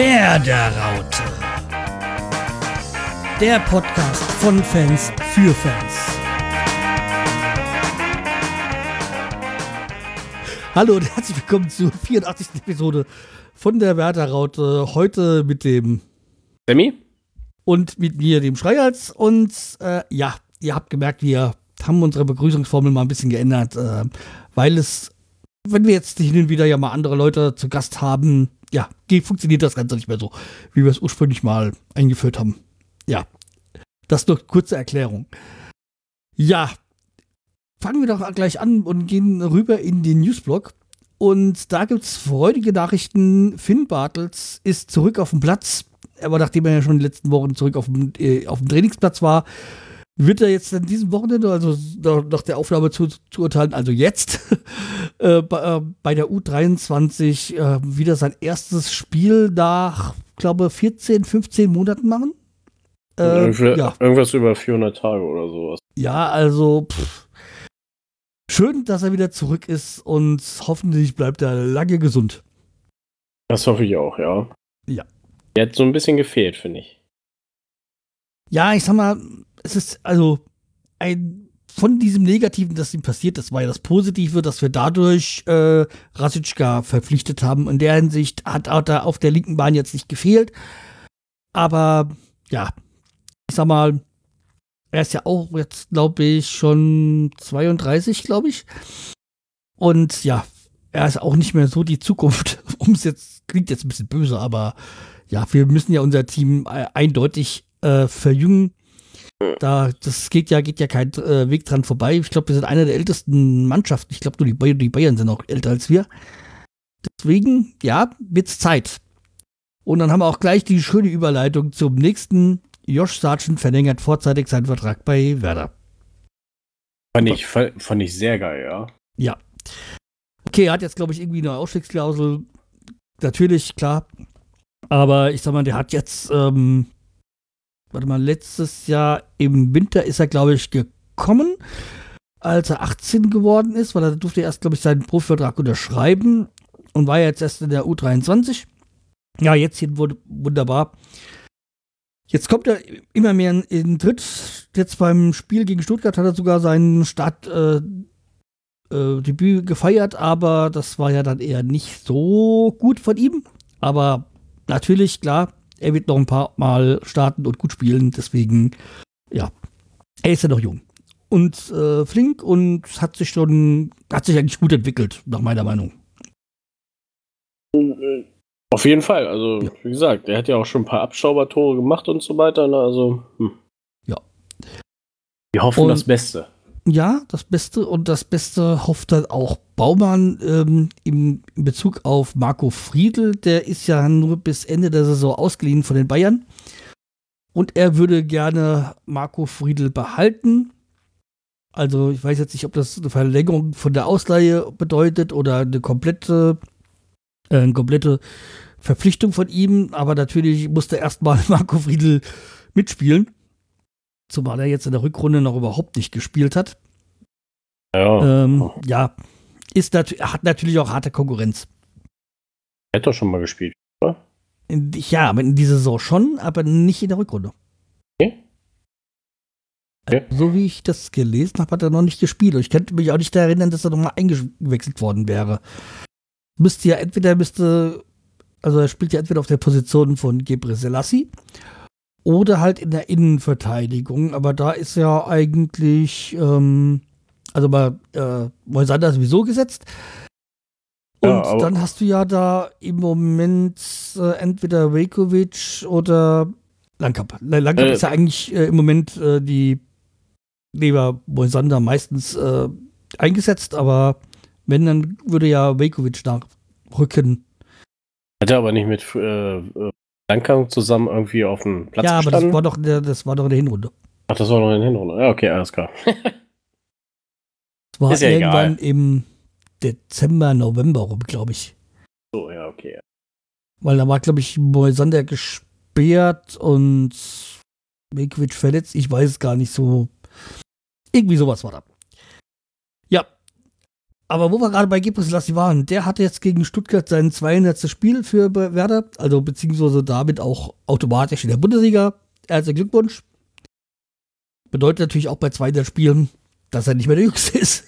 Werderaute. Der Podcast von Fans für Fans. Hallo und herzlich willkommen zur 84. Episode von der Werderaute. Heute mit dem Sammy und mit mir, dem Schreihals. Und äh, ja, ihr habt gemerkt, wir haben unsere Begrüßungsformel mal ein bisschen geändert, äh, weil es, wenn wir jetzt hin und wieder ja mal andere Leute zu Gast haben, ja, funktioniert das Ganze nicht mehr so, wie wir es ursprünglich mal eingeführt haben. Ja, das nur kurze Erklärung. Ja, fangen wir doch gleich an und gehen rüber in den Newsblog. Und da gibt es freudige Nachrichten. Finn Bartels ist zurück auf dem Platz. Aber nachdem er ja schon in den letzten Wochen zurück auf dem, äh, auf dem Trainingsplatz war, wird er jetzt an diesem Wochenende, also nach der Aufnahme zu, zu urteilen, also jetzt, äh, bei, äh, bei, der U23 äh, wieder sein erstes Spiel nach, glaube 14, 15 Monaten machen. Äh, ja. Irgendwas über 400 Tage oder sowas. Ja, also pff. schön, dass er wieder zurück ist und hoffentlich bleibt er lange gesund. Das hoffe ich auch, ja. Ja. Er hat so ein bisschen gefehlt, finde ich. Ja, ich sag mal, es ist also ein von diesem Negativen, das ihm passiert, das war ja das Positive, dass wir dadurch äh, Rasitschka verpflichtet haben. In der Hinsicht hat er auf der linken Bahn jetzt nicht gefehlt. Aber ja, ich sag mal, er ist ja auch jetzt, glaube ich, schon 32, glaube ich. Und ja, er ist auch nicht mehr so die Zukunft. Um es jetzt, klingt jetzt ein bisschen böse, aber ja, wir müssen ja unser Team äh, eindeutig äh, verjüngen. Da, das geht ja, geht ja kein äh, Weg dran vorbei. Ich glaube, wir sind eine der ältesten Mannschaften. Ich glaube, nur die, Bayern, die Bayern sind noch älter als wir. Deswegen, ja, wird's Zeit. Und dann haben wir auch gleich die schöne Überleitung zum nächsten. Josh Sargent verlängert vorzeitig seinen Vertrag bei Werder. Fand ich, fand ich sehr geil, ja. Ja. Okay, er hat jetzt, glaube ich, irgendwie eine Ausstiegsklausel. Natürlich, klar. Aber ich sag mal, der hat jetzt ähm, warte mal, letztes Jahr im Winter ist er, glaube ich, gekommen, als er 18 geworden ist, weil er durfte erst, glaube ich, seinen Profivertrag unterschreiben und war jetzt erst in der U23. Ja, jetzt hier wurde wunderbar. Jetzt kommt er immer mehr in, in Tritt. Jetzt beim Spiel gegen Stuttgart hat er sogar seinen Startdebüt äh, äh, gefeiert, aber das war ja dann eher nicht so gut von ihm. Aber natürlich, klar, er wird noch ein paar Mal starten und gut spielen. Deswegen, ja, er ist ja noch jung. Und äh, flink und hat sich schon, hat sich eigentlich gut entwickelt, nach meiner Meinung. Auf jeden Fall. Also, ja. wie gesagt, er hat ja auch schon ein paar Abschaubertore gemacht und so weiter. Ne? Also, hm. ja. Wir hoffen und, das Beste. Ja, das Beste und das Beste hofft dann auch Baumann ähm, im, in Bezug auf Marco Friedl. Der ist ja nur bis Ende der Saison ausgeliehen von den Bayern. Und er würde gerne Marco Friedl behalten. Also ich weiß jetzt nicht, ob das eine Verlängerung von der Ausleihe bedeutet oder eine komplette, äh, eine komplette Verpflichtung von ihm. Aber natürlich musste erstmal Marco Friedl mitspielen. Zumal er jetzt in der Rückrunde noch überhaupt nicht gespielt hat. Ja. Ähm, ja, ist nat hat natürlich auch harte Konkurrenz. Er hat doch schon mal gespielt, oder? Ja, aber in dieser Saison schon, aber nicht in der Rückrunde. Okay. okay. So wie ich das gelesen habe, hat er noch nicht gespielt. Und ich könnte mich auch nicht daran erinnern, dass er nochmal eingewechselt worden wäre. Müsste ja entweder müsste, also er spielt ja entweder auf der Position von Gebre Selassie oder halt in der Innenverteidigung, aber da ist ja eigentlich, ähm, also bei äh, Moisander sowieso gesetzt. Und ja, dann hast du ja da im Moment äh, entweder Vekovic oder Langkamp. Langkamp äh, ist ja eigentlich äh, im Moment äh, die Leber Moisander meistens äh, eingesetzt, aber wenn, dann würde ja Vekovic nachrücken. Hat er aber nicht mit äh, Langkamp zusammen irgendwie auf dem Platz Ja, aber das war, doch, das war doch in der Hinrunde. Ach, das war doch in der Hinrunde. Ja, okay, alles klar. das war ja irgendwann egal. im Dezember, November rum, glaube ich. So, ja, okay. Weil da war, glaube ich, Moisander gesperrt und Mekovic verletzt. Ich weiß es gar nicht so. Irgendwie sowas war da. Aber wo wir gerade bei Gebre Selassie waren, der hatte jetzt gegen Stuttgart sein 200. Spiel für Werder, also beziehungsweise damit auch automatisch in der Bundesliga. Herzlichen Glückwunsch. Bedeutet natürlich auch bei 200 Spielen, dass er nicht mehr der Jüngste ist.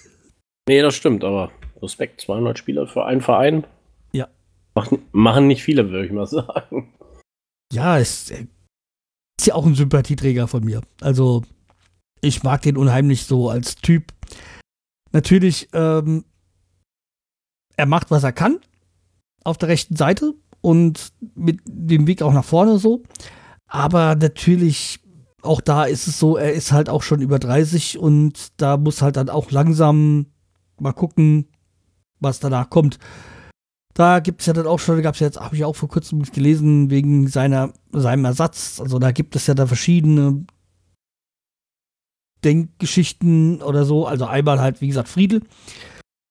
Nee, das stimmt, aber Respekt, 200 Spieler für einen Verein. Ja. Machen, machen nicht viele, würde ich mal sagen. Ja, ist, ist ja auch ein Sympathieträger von mir. Also, ich mag den unheimlich so als Typ. Natürlich, ähm, er macht, was er kann auf der rechten Seite und mit dem Weg auch nach vorne so. Aber natürlich, auch da ist es so, er ist halt auch schon über 30 und da muss halt dann auch langsam mal gucken, was danach kommt. Da gibt es ja dann auch schon, gab es ja jetzt, habe ich auch vor kurzem gelesen, wegen seiner, seinem Ersatz. Also da gibt es ja da verschiedene Denkgeschichten oder so. Also einmal halt, wie gesagt, Friedel.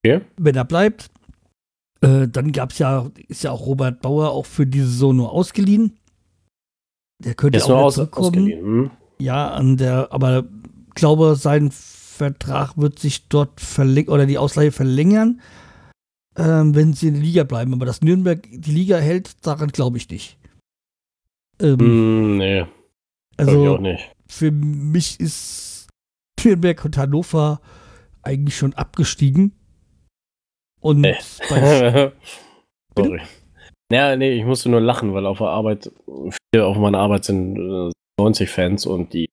Okay. Wenn er bleibt. Äh, dann gab es ja, ist ja auch Robert Bauer auch für diese Saison nur ausgeliehen. Der könnte Ist auch aus, zurückkommen. ausgeliehen. Hm? Ja, an der, aber ich glaube, sein Vertrag wird sich dort verlängern oder die Ausleihe verlängern, ähm, wenn sie in der Liga bleiben. Aber dass Nürnberg die Liga hält, daran glaube ich nicht. Ähm, Hm, nee, also, für mich ist Nürnberg und Hannover eigentlich schon abgestiegen. Und Nee. bei, Sorry. Ja, nee, ich musste nur lachen, weil auf der Arbeit, viele auf meiner Arbeit sind äh, 90 Fans und die,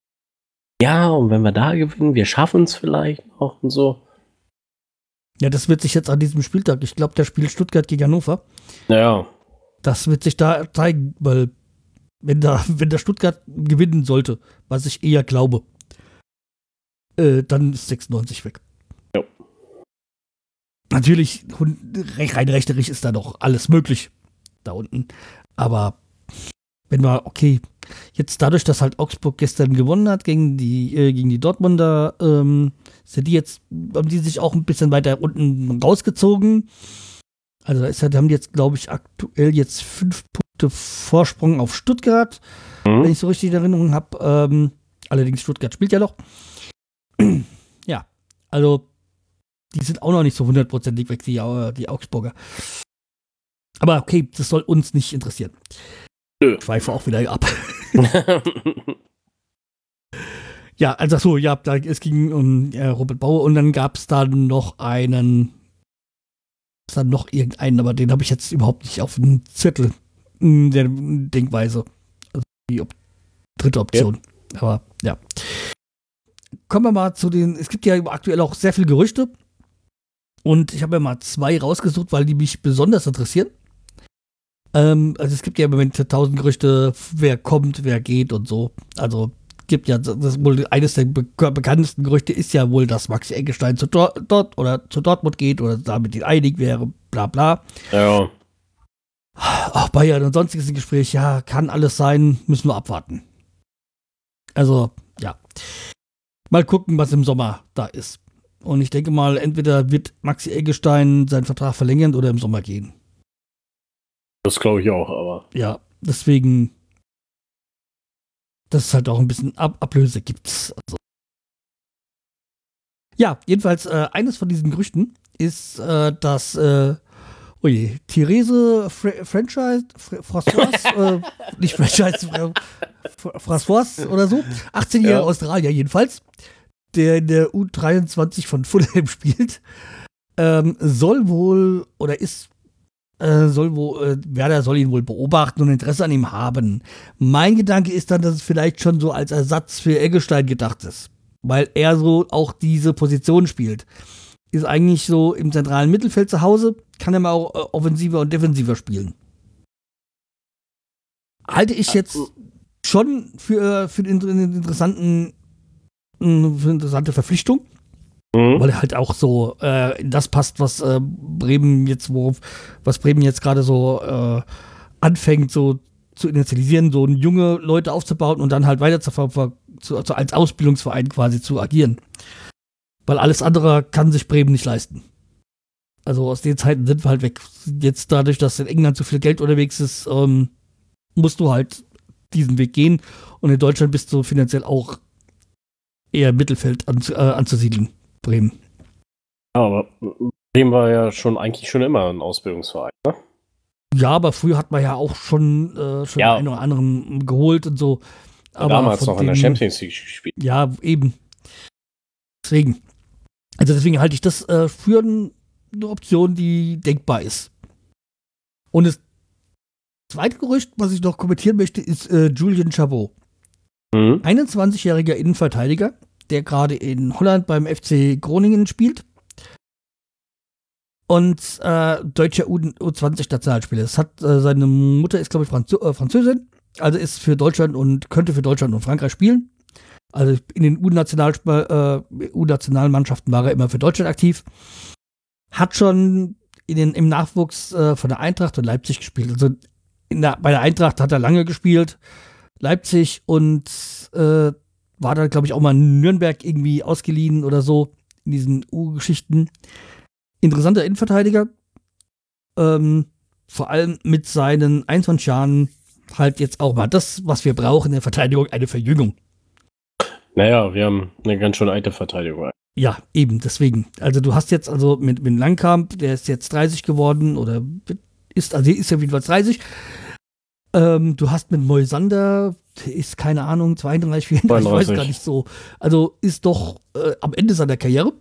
ja, und wenn wir da gewinnen, wir schaffen es vielleicht noch und so. ja, das wird sich jetzt an diesem Spieltag, ich glaube, der spielt Stuttgart gegen Hannover. Naja, Das wird sich da zeigen, weil wenn da, wenn der Stuttgart gewinnen sollte, was ich eher glaube, äh, dann ist 96 weg. Natürlich, rein rechnerisch ist da doch alles möglich da unten. Aber wenn wir, okay, jetzt dadurch, dass halt Augsburg gestern gewonnen hat gegen die, äh, gegen die Dortmunder, ähm, sind die jetzt, haben die sich auch ein bisschen weiter unten rausgezogen. Also da ist haben die jetzt, glaube ich, aktuell jetzt fünf Punkte Vorsprung auf Stuttgart, hm? wenn ich so richtig in Erinnerung habe. Ähm, allerdings Stuttgart spielt ja noch. ja, also die sind auch noch nicht so hundertprozentig weg, die, Au- die Augsburger. Aber okay, das soll uns nicht interessieren. Nö. Ich schweife auch wieder ab. Ja, also so, ja, da, es ging um äh, Robert Bauer und dann gab es dann noch einen, dann noch irgendeinen, aber den habe ich jetzt überhaupt nicht auf dem Zettel in der Denkweise. Also die Op dritte Option. Aber ja. Kommen wir mal zu den, es gibt ja aktuell auch sehr viele Gerüchte und ich habe mir mal zwei rausgesucht, weil die mich besonders interessieren. Ähm, also es gibt ja im Moment tausend Gerüchte, wer kommt, wer geht und so. Also gibt ja das wohl eines der be bekanntesten Gerüchte ist ja wohl, dass Maxi Eggestein zu Dor dort oder zu Dortmund geht oder damit ihn einig wäre, bla bla. ja, Auch Bayern und sonstiges im Gespräch, ja, kann alles sein, müssen wir abwarten. Also, ja. Mal gucken, was im Sommer da ist. Und ich denke mal, entweder wird Maxi Eggestein seinen Vertrag verlängern oder im Sommer gehen. das glaube ich auch, aber Ja, deswegen, dass es halt auch ein bisschen Ab Ablöse gibt. Also. Ja, jedenfalls, äh, eines von diesen Gerüchten ist, äh, dass, äh, ui, Therese Fra Franchise, Fra François, äh, nicht Franchise, äh, Fra François oder so, 18-jähriger Ja. Australier jedenfalls, der in der U23 von Fulham spielt, ähm, soll wohl oder ist äh, soll wo, äh, Werder soll ihn wohl beobachten und Interesse an ihm haben. Mein Gedanke ist dann, dass es vielleicht schon so als Ersatz für Eggestein gedacht ist. Weil er so auch diese Position spielt. Ist eigentlich so im zentralen Mittelfeld zu Hause, kann er mal auch äh, offensiver und defensiver spielen. Halte ich jetzt schon für, für einen interessanten, eine interessante Verpflichtung hm? weil er halt auch so äh, in das passt, was äh, Bremen jetzt, worauf, was Bremen jetzt gerade so äh, anfängt, so zu initialisieren, so junge Leute aufzubauen und dann halt weiter zu, zu, also als Ausbildungsverein quasi zu agieren. Weil alles andere kann sich Bremen nicht leisten. Also aus den Zeiten sind wir halt weg. Jetzt dadurch, dass in England so viel Geld unterwegs ist, ähm, musst du halt diesen Weg gehen. Und in Deutschland bist du finanziell auch eher Mittelfeld an, äh, anzusiedeln. Bremen. Ja, aber Bremen war ja schon eigentlich schon immer ein Ausbildungsverein, ne? Ja, aber früher hat man ja auch schon, äh, schon Ja. einen oder anderen geholt und so. Aber Damals noch in der Champions League gespielt. Ja, eben. Deswegen. Also deswegen halte ich das äh, für eine Option, die denkbar ist. Und das zweite Gerücht, was ich noch kommentieren möchte, ist äh, Julian Chabot. Mhm. 21-jähriger Innenverteidiger, der gerade in Holland beim FC Groningen spielt. Und äh, deutscher U- U20-Nationalspieler. Das hat äh, seine Mutter ist, glaube ich, Franzö äh, Französin, also ist für Deutschland und könnte für Deutschland und Frankreich spielen. Also in den äh, U-Nationalmannschaften war er immer für Deutschland aktiv. Hat schon in den, im Nachwuchs äh, von der Eintracht und Leipzig gespielt. Also der, bei der Eintracht hat er lange gespielt. Leipzig und äh, war dann, glaube ich, auch mal in Nürnberg irgendwie ausgeliehen oder so in diesen U-Geschichten. Interessanter Innenverteidiger. Ähm, vor allem mit seinen 21 Jahren halt jetzt auch mal das, was wir brauchen in der Verteidigung, eine Verjüngung. Naja, wir haben eine ganz schön alte Verteidigung. Ja, eben, deswegen. Also du hast jetzt also mit, mit Langkamp, der ist jetzt 30 geworden oder ist, also ist ja jedenfalls 30. Ähm, du hast mit Moisander, der ist keine Ahnung, 32, 34, ich weiß 32. gar nicht so. Also ist doch äh, am Ende seiner Karriere.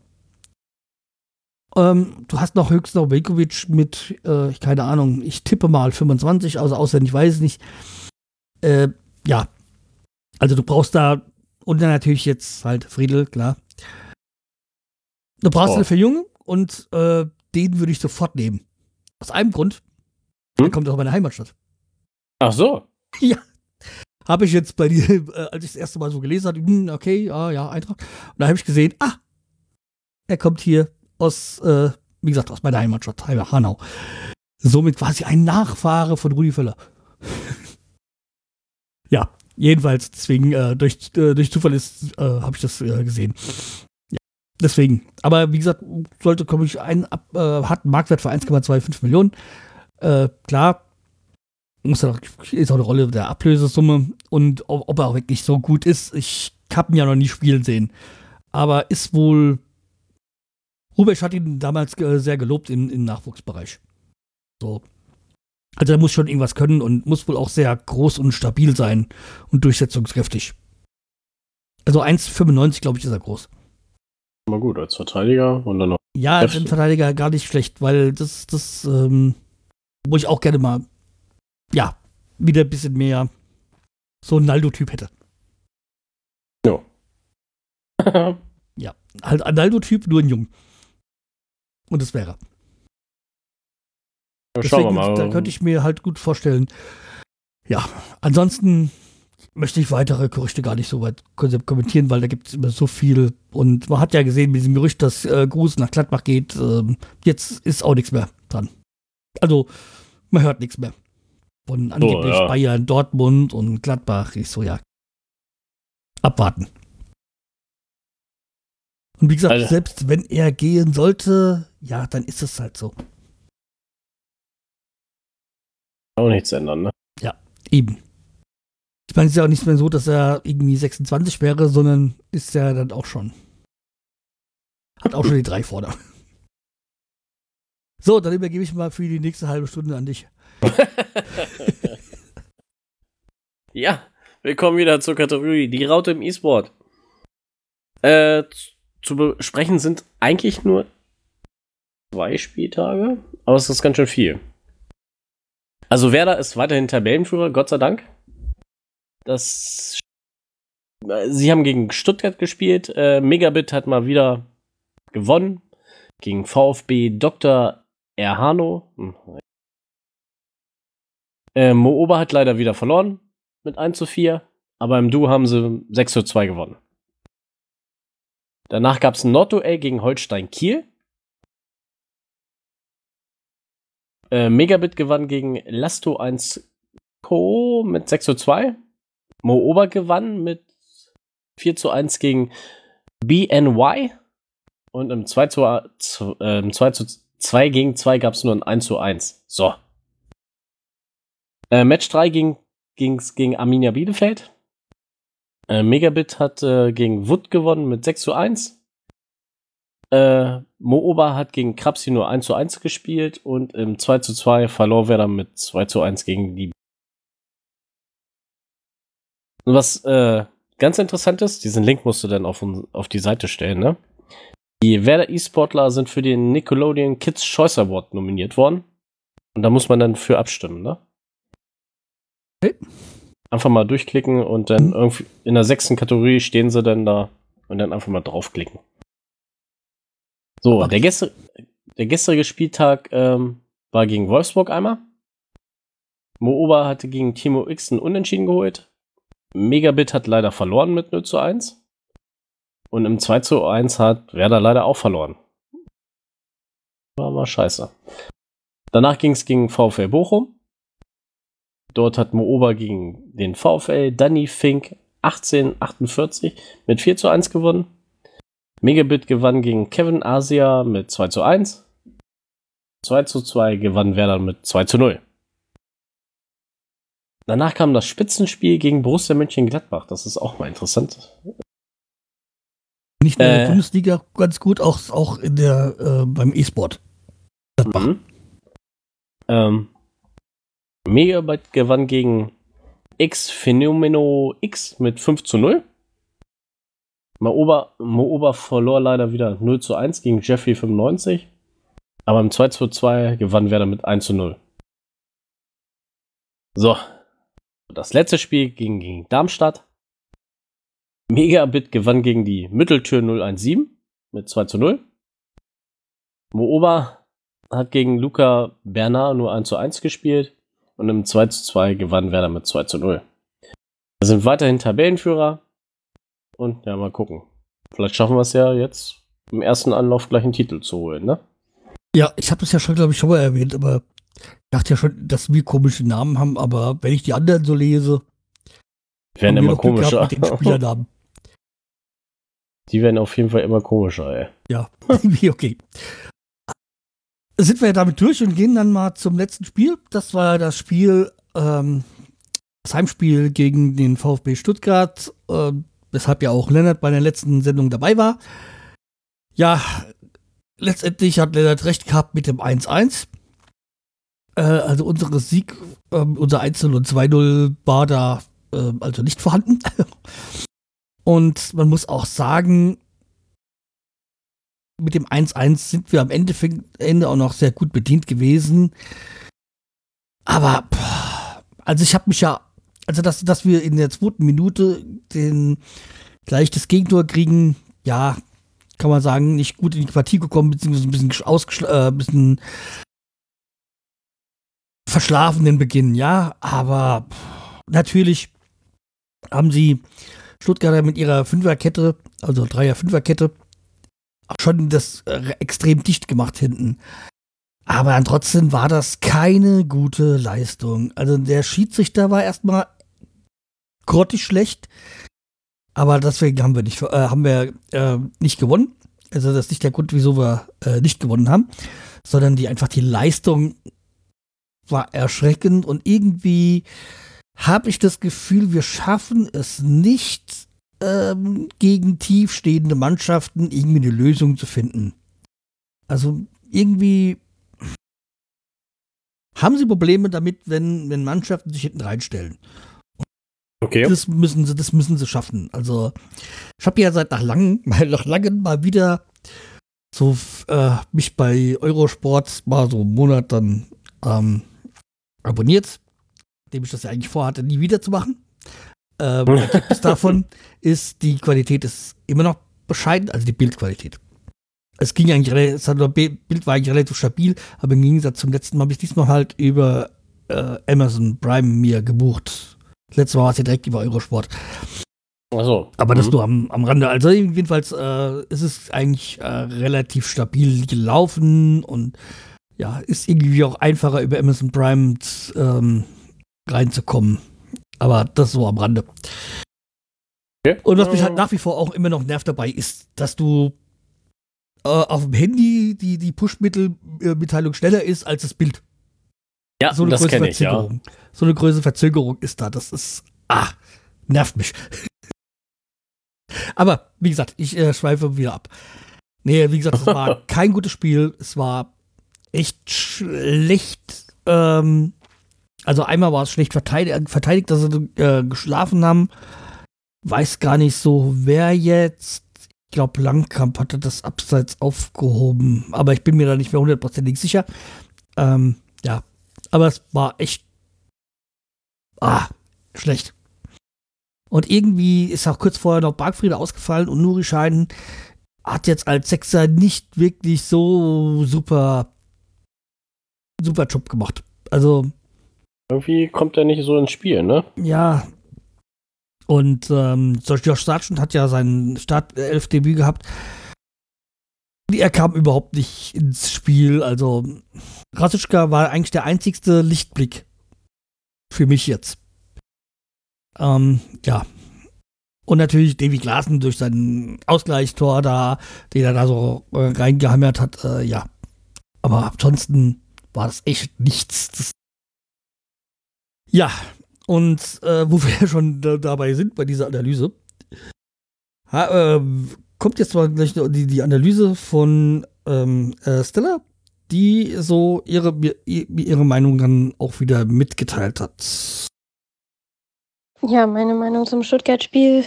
Ähm, du hast noch höchstens noch Velkovic mit, äh, keine Ahnung, ich tippe mal 25, also auswendig weiß ich nicht. Äh, ja, also du brauchst da, und dann natürlich jetzt halt Friedel, klar. Du brauchst Oh. eine Verjüngung und äh, den würde ich sofort nehmen. Aus einem Grund. Der Hm? kommt aus meiner Heimatstadt. Ach so. Habe ich jetzt bei dir, äh, als ich das erste Mal so gelesen hatte, hm, okay, ja, ja, Eintracht. Und da habe ich gesehen, ah, er kommt hier aus, äh, wie gesagt, aus meiner Heimatstadt, Heim- Hanau. Somit quasi ein Nachfahre von Rudi Völler. ja, jedenfalls, deswegen, äh, durch, äh, durch Zufall ist, äh, habe ich das äh, gesehen. Ja, deswegen. Aber wie gesagt, sollte, komme ich, ein, hat einen Marktwert für 1,25 Millionen. Klar, muss auch, ist auch eine Rolle der Ablösesumme und ob, ob er auch wirklich so gut ist. Ich habe ihn ja noch nie spielen sehen. Aber ist wohl. Rubesch hat ihn damals äh, sehr gelobt im, im Nachwuchsbereich. So. Also er muss schon irgendwas können und muss wohl auch sehr groß und stabil sein und durchsetzungskräftig. Also 1,95 glaube ich ist er groß. Mal gut, als Verteidiger und dann noch. Ja, als. Innenverteidiger gar nicht schlecht, weil das, das, ähm, wo ich auch gerne mal, ja, wieder ein bisschen mehr so ein Naldo-Typ hätte. Halt ein Naldo-Typ, nur ein Jung. Und das wäre. er. Schauen wir Deswegen, mal. Da könnte ich mir halt gut vorstellen. Ja, ansonsten möchte ich weitere Gerüchte gar nicht so weit kommentieren, weil da gibt es immer so viel. Und man hat ja gesehen mit diesem Gerücht, dass äh, Gruß nach Gladbach geht. Ähm, jetzt ist auch nichts mehr dran. Also, man hört nichts mehr. Von angeblich ja. Bayern, Dortmund und Gladbach. Ich so, ja. Abwarten. Und wie gesagt, Also- selbst wenn er gehen sollte, ja, dann ist es halt so. auch nichts ändern, ne? Eben. Ich meine, es ist ja auch nicht mehr so, dass er irgendwie 26 wäre, sondern ist ja dann auch schon. Hat auch schon die drei vorne. So, dann übergebe ich mal für die nächste halbe Stunde an dich. Ja, willkommen wieder zur Kategorie Die Raute im E-Sport. Äh, zu besprechen sind eigentlich nur zwei Spieltage, aber es ist ganz schön viel. Also Werder ist weiterhin Tabellenführer, Gott sei Dank. Das Sie haben gegen Stuttgart gespielt. Äh, Megabit hat mal wieder gewonnen. Gegen VfB Dr. Erhano. Äh, Mooba hat leider wieder verloren mit 1 zu 4, aber im Du haben sie 6 zu 2 gewonnen. Danach gab es ein Nordduell gegen Holstein Kiel. Äh, Megabit gewann gegen Lasto 1 Co. mit 6 zu 2. Mo Ober gewann mit 4 zu 1 gegen BNY. Und im 2 zu, äh, im 2 zu 2 gegen 2 gab es nur ein 1 zu 1. So. Äh, Match 3 ging ging's gegen Arminia Bielefeld. Äh, Megabit hat äh, gegen Wood gewonnen mit 6 zu 1. Äh, Mooba hat gegen Krapsi nur 1 zu 1 gespielt und im 2 zu 2 verlor Werder mit 2 zu 1 gegen die. Und was äh, ganz interessant ist, diesen Link musst du dann auf, auf die Seite stellen, ne? Die Werder E-Sportler sind für den Nickelodeon Kids Choice Award nominiert worden. Und da muss man dann für abstimmen, ne? Okay. Einfach mal durchklicken und dann irgendwie in der sechsten Kategorie stehen sie dann da und dann einfach mal draufklicken. So, der, gestr der gestrige Spieltag ähm, war gegen Wolfsburg einmal. Mooba hatte gegen Timo X einen Unentschieden geholt. Megabit hat leider verloren mit 0 zu 1. Und im 2 zu 1 hat Werder leider auch verloren. War mal scheiße. Danach ging es gegen VfL Bochum. Dort hat Mooba gegen den VfL Danny Fink 1848 mit 4 zu 1 gewonnen. Megabit gewann gegen Kevin Asia mit 2 zu 1. 2 zu 2 gewann Werder mit 2 zu 0. Danach kam das Spitzenspiel gegen Borussia Mönchengladbach. Das ist auch mal interessant. Nicht nur in der äh, Bundesliga ganz gut, auch, auch in der, äh, beim E-Sport. Mhm. Ähm, Megabyte gewann gegen X Phenomeno X mit 5 zu 0. Mooba, Mooba verlor leider wieder 0 zu 1 gegen Jeffrey 95. Aber im 2 zu 2 gewann Werder mit 1 zu 0. So. Das letzte Spiel ging gegen Darmstadt. Megabit gewann gegen die Mitteltür 017 mit 2 zu 0. Mooba hat gegen Luca Bernard nur 1 zu 1 gespielt und im 2 zu 2 gewann Werder mit 2 zu 0. Wir sind weiterhin Tabellenführer und ja, mal gucken. Vielleicht schaffen wir es ja jetzt im ersten Anlauf gleich einen Titel zu holen, ne? Ja, ich habe das ja schon, glaube ich, schon mal erwähnt, aber ich dachte ja schon, dass wir komische Namen haben, aber wenn ich die anderen so lese, werden immer komischer. Mit den Spielernamen. Die werden auf jeden Fall immer komischer, ey. Ja, okay. Sind wir damit durch und gehen dann mal zum letzten Spiel. Das war das Spiel, ähm, das Heimspiel gegen den VfB Stuttgart. Ähm, weshalb ja auch Lennart bei der letzten Sendung dabei war. Ja, letztendlich hat Lennart recht gehabt mit dem 1-1. Äh, also unsere Sieg, äh, unser 1 und 2-0 war da äh, also nicht vorhanden. und man muss auch sagen, mit dem 1-1 sind wir am Ende, Ende auch noch sehr gut bedient gewesen. Aber, also ich habe mich ja also dass, dass wir in der zweiten Minute den gleich das Gegentor kriegen, ja, kann man sagen, nicht gut in die Partie gekommen, beziehungsweise ein bisschen ausgeschlafen, äh, bisschen verschlafen den Beginn, ja, aber natürlich haben sie Stuttgarter mit ihrer Fünferkette, also Dreier-Fünferkette, schon das äh, extrem dicht gemacht hinten. Aber trotzdem war das keine gute Leistung. Also der Schiedsrichter war erstmal grottig schlecht. Aber deswegen haben wir nicht, äh, haben wir äh, nicht gewonnen. Also das ist nicht der Grund, wieso wir äh, nicht gewonnen haben, sondern die einfach die Leistung war erschreckend und irgendwie habe ich das Gefühl, wir schaffen es nicht ähm, gegen tiefstehende Mannschaften irgendwie eine Lösung zu finden. Also irgendwie haben sie Probleme damit, wenn, wenn Mannschaften sich hinten reinstellen. Okay. Das müssen sie, das müssen sie schaffen. Also, ich habe ja seit nach langem, mal nach langem mal wieder so äh, mich bei Eurosport mal so einen Monat dann ähm, abonniert, dem ich das ja eigentlich vorhatte, nie wieder zu machen. Ähm, Ergebnis davon ist, die Qualität ist immer noch bescheiden, also die Bildqualität. Es ging eigentlich, das Bild war eigentlich relativ stabil, aber im Gegensatz zum letzten Mal habe ich diesmal halt über äh, Amazon Prime mir gebucht Letztes Mal war es ja direkt über Eurosport. Ach so. Aber das mhm. nur am, am Rande. Also jedenfalls äh, ist es eigentlich äh, relativ stabil gelaufen und ja, ist irgendwie auch einfacher über Amazon Prime ähm, reinzukommen. Aber das so am Rande. Okay. Und was mich halt nach wie vor auch immer noch nervt dabei ist, dass du äh, auf dem Handy die, die Push-Mitteilung schneller ist als das Bild. Ja, so eine das kenne ich, ja. So eine größere Verzögerung ist da. Das ist, ah, nervt mich. Aber, wie gesagt, ich äh, schweife wieder ab. Nee, wie gesagt, es war kein gutes Spiel. Es war echt schlecht. Ähm, also einmal war es schlecht verteidigt, verteidigt dass sie äh, geschlafen haben. Weiß gar nicht so, wer jetzt. Ich glaube, Langkamp hatte das abseits aufgehoben. Aber ich bin mir da nicht mehr hundertprozentig sicher. Ähm, ja, aber es war echt ah, schlecht. Und irgendwie ist auch kurz vorher noch Bargfriede ausgefallen und Nuri Scheiden hat jetzt als Sechser nicht wirklich so super, super Job gemacht. Also. Irgendwie kommt er nicht so ins Spiel, ne? Ja. Und ähm, Josh Sargent hat ja sein Startelf-Debüt gehabt. Er kam überhaupt nicht ins Spiel. Also Rasitschka war eigentlich der einzigste Lichtblick für mich jetzt. Ähm, ja. Und natürlich Davy Glasen durch sein Ausgleichstor da, den er da so äh, reingehammert hat. Äh, ja. Aber ansonsten war das echt nichts. Das ja. Und äh, wo wir schon da, dabei sind bei dieser Analyse, ha, äh, kommt jetzt mal gleich die, die Analyse von ähm, äh, Stella, die so ihre, ihre Meinung dann auch wieder mitgeteilt hat. Ja, meine Meinung zum Stuttgart-Spiel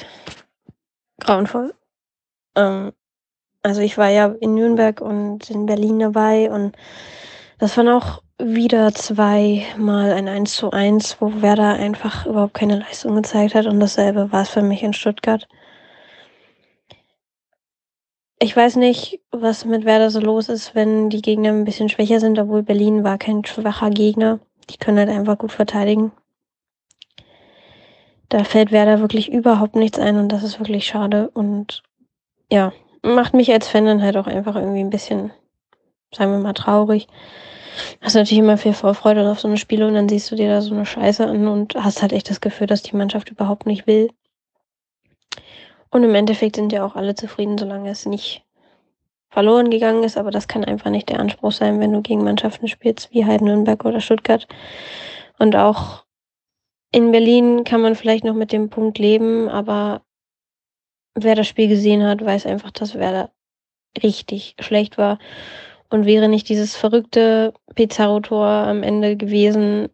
grauenvoll. Ähm, also ich war ja in Nürnberg und in Berlin dabei und das waren auch wieder zweimal ein 1 zu 1, wo Werder einfach überhaupt keine Leistung gezeigt hat und dasselbe war es für mich in Stuttgart. Ich weiß nicht, was mit Werder so los ist, wenn die Gegner ein bisschen schwächer sind, obwohl Berlin war kein schwacher Gegner. Die können halt einfach gut verteidigen. Da fällt Werder wirklich überhaupt nichts ein und das ist wirklich schade. Und ja, macht mich als Fan dann halt auch einfach irgendwie ein bisschen, sagen wir mal, traurig. Hast natürlich immer viel Vorfreude auf so eine Spiele und dann siehst du dir da so eine Scheiße an und hast halt echt das Gefühl, dass die Mannschaft überhaupt nicht will. Und im Endeffekt sind ja auch alle zufrieden, solange es nicht verloren gegangen ist. Aber das kann einfach nicht der Anspruch sein, wenn du gegen Mannschaften spielst wie halt oder Stuttgart. Und auch in Berlin kann man vielleicht noch mit dem Punkt leben, aber wer das Spiel gesehen hat, weiß einfach, dass Werder richtig schlecht war. Und wäre nicht dieses verrückte Pizarro-Tor am Ende gewesen,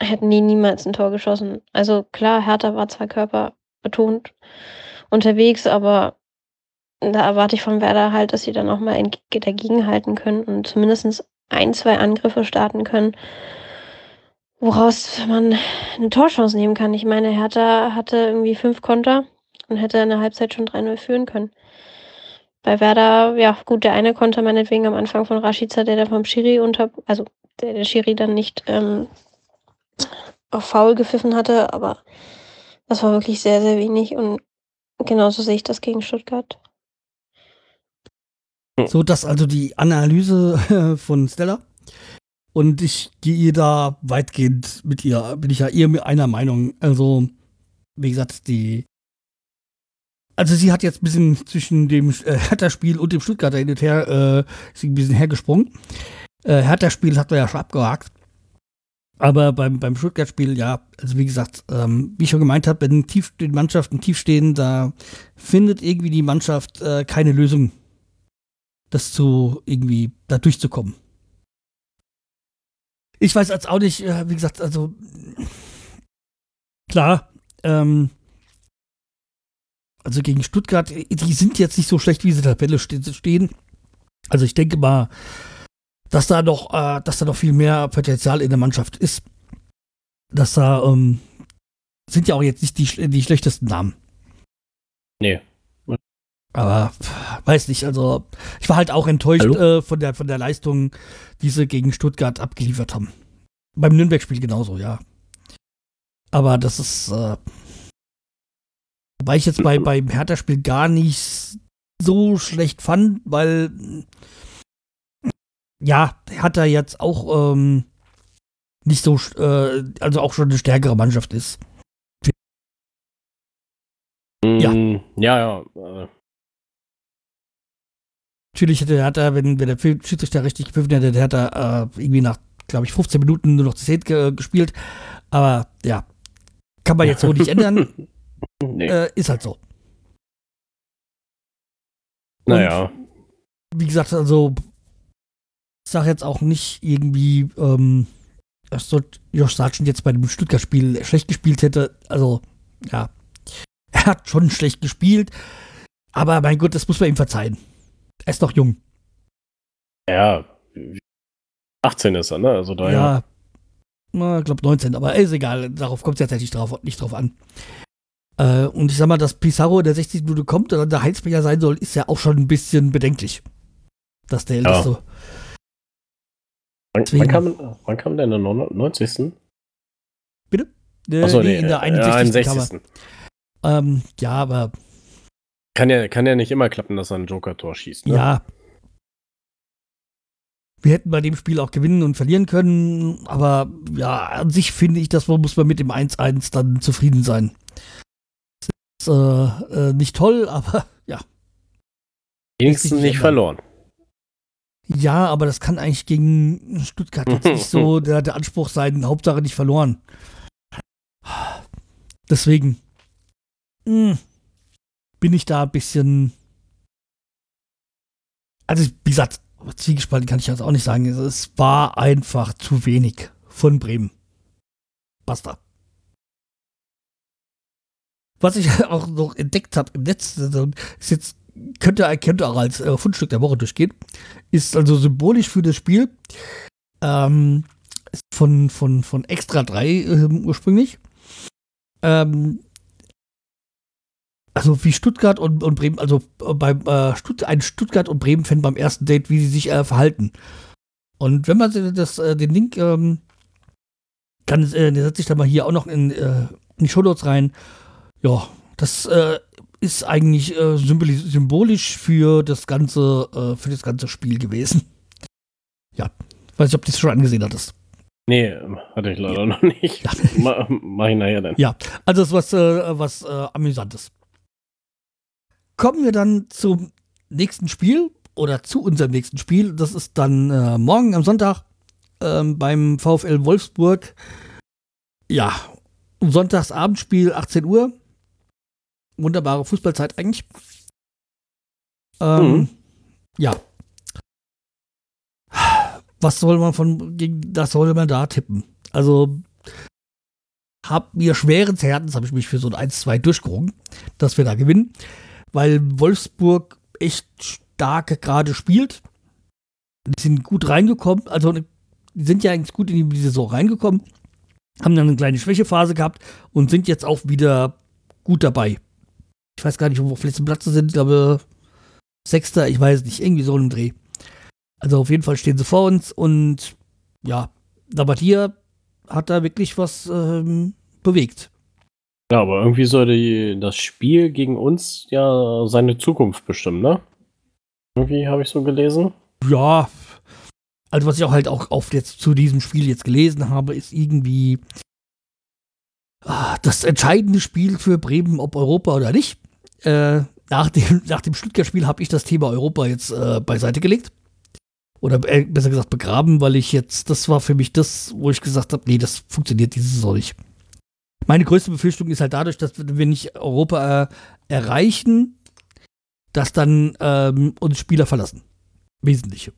hätten die niemals ein Tor geschossen. Also klar, Hertha war zwar körperbetont, unterwegs, aber da erwarte ich von Werder halt, dass sie dann auch mal dagegenhalten können und zumindest ein, zwei Angriffe starten können, woraus man eine Torchance nehmen kann. Ich meine, Hertha hatte irgendwie fünf Konter und hätte in der Halbzeit schon 3-0 führen können. Bei Werder, ja, gut, der eine Konter meinetwegen am Anfang von Rashica, der da vom Schiri unter, also der, der Schiri dann nicht ähm, auf Foul gepfiffen hatte, aber das war wirklich sehr, sehr wenig und Genauso sehe ich das gegen Stuttgart. So, das also die Analyse von Stella. Und ich gehe da weitgehend mit ihr, bin ich ja eher einer Meinung. Also, wie gesagt, die. Also, sie hat jetzt ein bisschen zwischen dem äh, Hertha-Spiel und dem Stuttgarter hin und her, äh, ist ein bisschen hergesprungen. Äh, Hertha-Spiel hat man ja schon abgehakt. Aber beim, beim Stuttgart-Spiel, ja, also wie gesagt, ähm, wie ich schon gemeint habe, wenn tief, die Mannschaften tief stehen, da findet irgendwie die Mannschaft äh, keine Lösung, das zu irgendwie da durchzukommen. Ich weiß als auch nicht, äh, wie gesagt, also klar, ähm, also gegen Stuttgart, die sind jetzt nicht so schlecht, wie sie in der Tabelle stehen. Also ich denke mal, dass da noch, äh, dass da noch viel mehr Potenzial in der Mannschaft ist. Dass da ähm, sind ja auch jetzt nicht die, die schlechtesten Namen. Nee. Aber weiß nicht, also ich war halt auch enttäuscht äh, von, der, von der Leistung, die sie gegen Stuttgart abgeliefert haben. Beim Nürnberg-Spiel genauso, ja. Aber das ist, äh, wobei ich jetzt bei, beim Hertha-Spiel gar nicht so schlecht fand, weil ja, er jetzt auch ähm, nicht so, äh, also auch schon eine stärkere Mannschaft ist. Ja. Mm, ja, ja. Äh. Natürlich hätte der Hertha, wenn, wenn der Schiedsrichter richtig gepfiffen hätte, der Hertha äh, irgendwie nach, glaube ich, 15 Minuten nur noch zu 10 ge gespielt. Aber ja, kann man jetzt so nicht ändern. Nee. Äh, ist halt so. Naja. wie gesagt, also ich sage jetzt auch nicht irgendwie, ähm, dass dort Josh Sargent jetzt bei dem Stuttgart-Spiel schlecht gespielt hätte. Also, ja, er hat schon schlecht gespielt, aber mein Gott, das muss man ihm verzeihen. Er ist noch jung. Ja, 18 ist er, ne? Also daher. Ja, na, ich glaube 19, aber ist egal, darauf kommt es jetzt nicht drauf, nicht drauf an. Äh, und ich sag mal, dass Pizarro der 60 Minute kommt und dann der Heizbringer sein soll, ist ja auch schon ein bisschen bedenklich. Dass der Älteste. Ja. Wann, wann, kam, wann kam der in der 90. Bitte? Äh, Achso, nee, nee, in der äh, 61. 61. Ähm, ja, aber Kann ja, kann ja nicht immer klappen, dass er ein Joker-Tor schießt. Ne? ja. Wir hätten bei dem Spiel auch gewinnen und verlieren können, aber ja, an sich finde ich, das muss man mit dem 1-1 dann zufrieden sein. Äh, äh, nicht toll, aber ja. Wenigstens nicht verloren. Ja, aber das kann eigentlich gegen Stuttgart jetzt nicht so der, der Anspruch sein. Hauptsache nicht verloren. Deswegen mh, bin ich da ein bisschen. Also, wie gesagt, Zwiegespalten kann ich jetzt auch nicht sagen. Es war einfach zu wenig von Bremen. Basta. Was ich auch noch entdeckt habe im Netz, ist jetzt, könnte, könnte auch als äh, Fundstück der Woche durchgehen, ist also symbolisch für das Spiel. Ähm, von, von, von Extra 3 ähm, ursprünglich. Ähm, also wie Stuttgart und, und Bremen, also äh, beim äh, Stutt ein Stuttgart und Bremen-Fan beim ersten Date, wie sie sich äh, verhalten. Und wenn man das, äh, den Link ähm, kann, äh, setze ich dann mal hier auch noch in, äh, in die Shownotes rein. Ja, das äh, ist eigentlich äh, symboli- symbolisch für das ganze, äh, für das ganze Spiel gewesen. Ja, weiß nicht, ob du es schon angesehen hattest. Nee, hatte ich leider noch nicht. Ja. Ma, mach ich nachher dann. Ja, also das ist was, äh, was äh, amüsantes. Kommen wir dann zum nächsten Spiel oder zu unserem nächsten Spiel. Das ist dann äh, morgen am Sonntag ähm, beim VfL Wolfsburg. Ja, Sonntagsabendspiel 18 Uhr. Wunderbare Fußballzeit eigentlich. Ähm, Mhm. Ja. Was soll man von gegen das soll man da tippen? Also hab mir schweren Herzens habe ich mich für so ein 1-2 durchgerungen, dass wir da gewinnen, weil Wolfsburg echt stark gerade spielt. Die sind gut reingekommen, also die sind ja eigentlich gut in die Saison reingekommen, haben dann eine kleine Schwächephase gehabt und sind jetzt auch wieder gut dabei. Ich weiß gar nicht, wo wir auf letzten Platz sind, ich glaube Sechster, ich weiß nicht, irgendwie so ein Dreh. Also auf jeden Fall stehen sie vor uns und ja, Labbadia hat da wirklich was ähm, bewegt. Ja, aber irgendwie soll die, das Spiel gegen uns ja seine Zukunft bestimmen, ne? Irgendwie habe ich so gelesen. Ja, also was ich auch halt auch auf jetzt zu diesem Spiel jetzt gelesen habe, ist irgendwie ah, das entscheidende Spiel für Bremen, ob Europa oder nicht. Äh, nach dem, nach dem Stuttgart-Spiel habe ich das Thema Europa jetzt äh, beiseite gelegt. Oder äh, besser gesagt begraben, weil ich jetzt, das war für mich das, wo ich gesagt habe, nee, das funktioniert diese Saison nicht. Meine größte Befürchtung ist halt dadurch, dass wir nicht Europa äh, erreichen, dass dann ähm, uns Spieler verlassen. Wesentliche.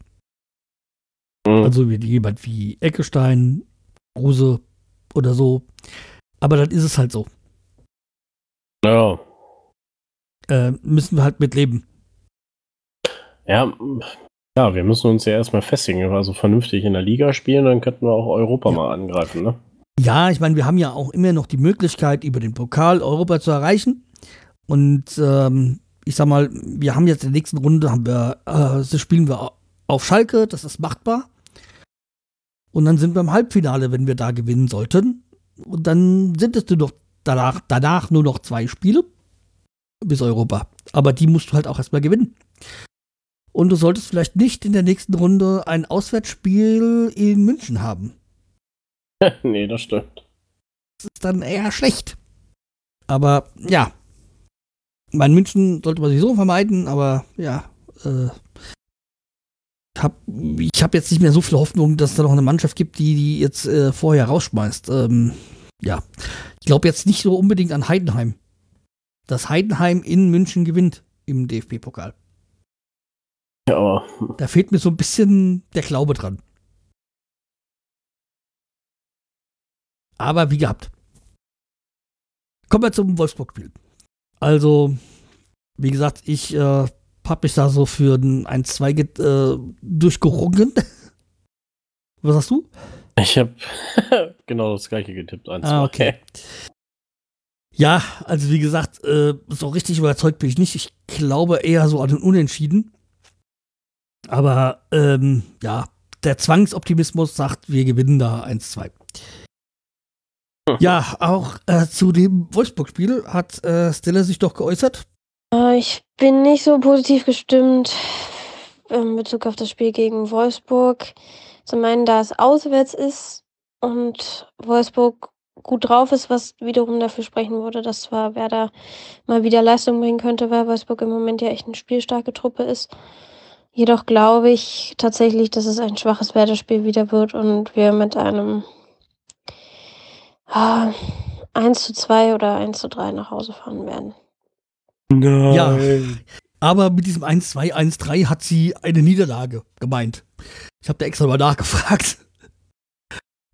Mhm. Also wie jemand wie Eckestein, Rose oder so. Aber dann ist es halt so. ja. Äh, müssen wir halt mit leben. Ja, ja, wir müssen uns ja erstmal festigen, also vernünftig in der Liga spielen, dann könnten wir auch Europa Ja. mal angreifen, ne? Ja, ich meine, wir haben ja auch immer noch die Möglichkeit, über den Pokal Europa zu erreichen. Und ähm, ich sag mal, wir haben jetzt in der nächsten Runde, haben wir, äh, das spielen wir auf Schalke, das ist machbar. Und dann sind wir im Halbfinale, wenn wir da gewinnen sollten. Und dann sind es nur noch danach, danach nur noch zwei Spiele bis Europa. Aber die musst du halt auch erstmal gewinnen. Und du solltest vielleicht nicht in der nächsten Runde ein Auswärtsspiel in München haben. nee, das stimmt. Das ist dann eher schlecht. Aber ja. Mein München sollte man sowieso vermeiden, aber ja. Äh, ich habe ich hab jetzt nicht mehr so viel Hoffnung, dass es da noch eine Mannschaft gibt, die die jetzt äh, vorher rausschmeißt. Ähm, ja. Ich glaube jetzt nicht so unbedingt an Heidenheim. Dass Heidenheim in München gewinnt im DFB-Pokal. Ja, aber Da fehlt mir so ein bisschen der Glaube dran. Aber wie gehabt. Kommen wir zum Wolfsburg-Spiel. Also, wie gesagt, ich äh, habe mich da so für ein 1-2 ge- äh, durchgerungen. Was hast du? ich habe genau das gleiche getippt. Eins, Ah, zwei. Ja, also wie gesagt, äh, so richtig überzeugt bin ich nicht. Ich glaube eher so an den Unentschieden. Aber ähm, ja, der Zwangsoptimismus sagt, wir gewinnen da 1-2. Ja, auch äh, zu dem Wolfsburg-Spiel hat äh, Stella sich doch geäußert. Äh, Ich bin nicht so positiv gestimmt in Bezug auf das Spiel gegen Wolfsburg. Zum einen, da es auswärts ist und Wolfsburg gut drauf ist, was wiederum dafür sprechen würde, dass zwar Werder mal wieder Leistung bringen könnte, weil Wolfsburg im Moment ja echt eine spielstarke Truppe ist. Jedoch glaube ich tatsächlich, dass es ein schwaches Werder-Spiel wieder wird und wir mit einem ah, 1 zu 2 oder 1 zu 3 nach Hause fahren werden. Nein. Ja. Aber mit diesem 1-2, 1-3 hat sie eine Niederlage gemeint. Ich habe da extra mal nachgefragt.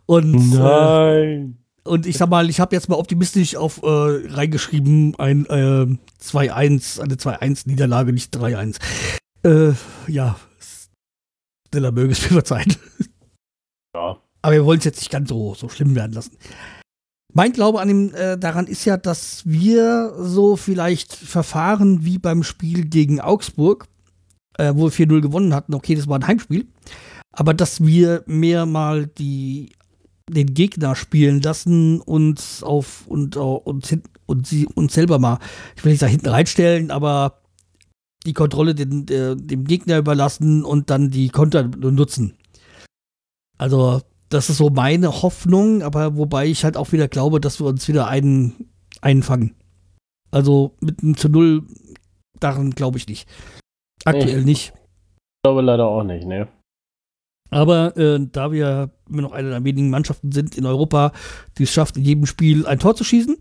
Und, äh, Nein. Und ich sag mal, ich habe jetzt mal optimistisch auf äh, reingeschrieben, ein äh, 2-1, eine 2-1-Niederlage, nicht 3-1. Äh, ja, Stella möge es mir verzeihen. Ja. Aber wir wollen es jetzt nicht ganz so, so schlimm werden lassen. Mein Glaube an dem, äh, daran ist ja, dass wir so vielleicht verfahren wie beim Spiel gegen Augsburg, äh, wo wir 4-0 gewonnen hatten. Okay, das war ein Heimspiel. Aber dass wir mehr mal die, den Gegner spielen lassen und auf und, äh, und, und sie uns selber mal, ich will nicht sagen hinten reinstellen, aber die Kontrolle den, der, dem Gegner überlassen und dann die Konter nutzen. Also, das ist so meine Hoffnung, aber wobei ich halt auch wieder glaube, dass wir uns wieder einen einfangen. Also mit einem zu Null, daran glaube ich nicht. Aktuell Nee. nicht. Ich glaube leider auch nicht, ne? Aber äh, da wir immer noch eine der wenigen Mannschaften sind in Europa, die es schafft, in jedem Spiel ein Tor zu schießen,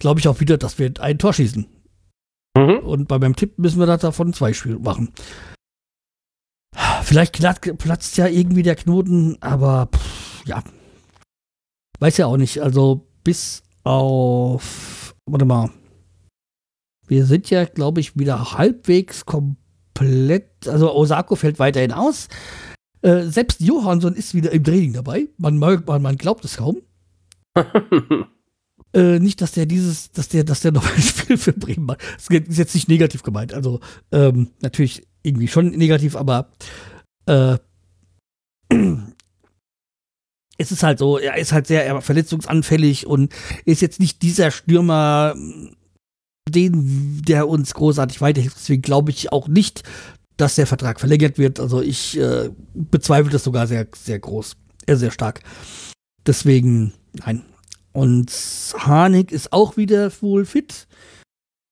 glaube ich auch wieder, dass wir ein Tor schießen. Mhm. Und bei meinem Tipp müssen wir das davon zwei Spiele machen. Vielleicht platzt ja irgendwie der Knoten, aber pff, ja. Weiß ja auch nicht. Also bis auf. Warte mal. Wir sind ja, glaube ich, wieder halbwegs komplett. Also Osako fällt weiterhin aus. Äh, selbst Johansson ist wieder im Training dabei. Man, mag- man, man glaubt es kaum. Äh, nicht, dass der dieses, dass der, dass der noch ein Spiel für Bremen macht. Das ist jetzt nicht negativ gemeint. Also ähm, natürlich irgendwie schon negativ, aber äh, es ist halt so, er ist halt sehr verletzungsanfällig und ist jetzt nicht dieser Stürmer, den, der uns großartig weiterhilft. Deswegen glaube ich auch nicht, dass der Vertrag verlängert wird. Also ich äh, bezweifle das sogar sehr, sehr groß, äh, sehr stark. Deswegen, nein. Und Harnik ist auch wieder wohl fit.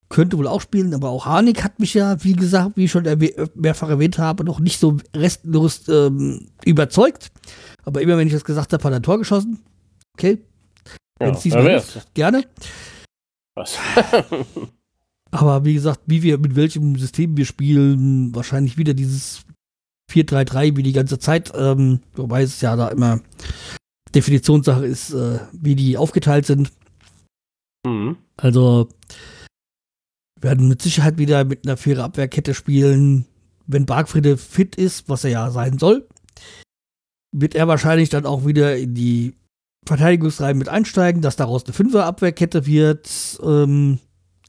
Könnte wohl auch spielen, aber auch Harnik hat mich ja, wie gesagt, wie ich schon erwäh- mehrfach erwähnt habe, noch nicht so restlos ähm, überzeugt. Aber immer wenn ich das gesagt habe, hat er ein Tor geschossen. Okay, ja, Wenn's diesmal wer hilft. weiß. gerne. Was? Aber wie gesagt, wie wir, mit welchem System wir spielen, wahrscheinlich wieder dieses 4-3-3 wie die ganze Zeit. Ähm, wobei es ja da immer Definitionssache ist, äh, wie die aufgeteilt sind. mhm. Also wir werden mit Sicherheit wieder mit einer faire Abwehrkette spielen. Wenn Bargfriede fit ist, was er ja sein soll, wird er wahrscheinlich dann auch wieder in die Verteidigungsreihen mit einsteigen, dass daraus eine Fünfer-Abwehrkette wird. Ähm,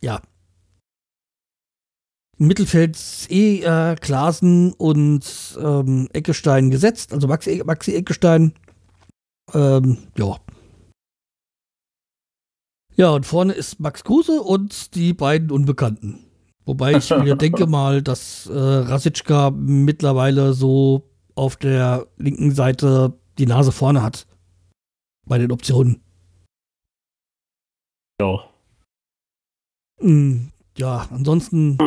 ja. Mittelfeld eh äh, Klaasen und ähm, Eckestein gesetzt, also Maxi, Maxi Eckestein. Ähm, ja. Ja, und vorne ist Max Kruse und die beiden Unbekannten. Wobei ich mir denke mal, dass äh, Rasitschka mittlerweile so auf der linken Seite die Nase vorne hat. Bei den Optionen. Ja. Hm, ja, ansonsten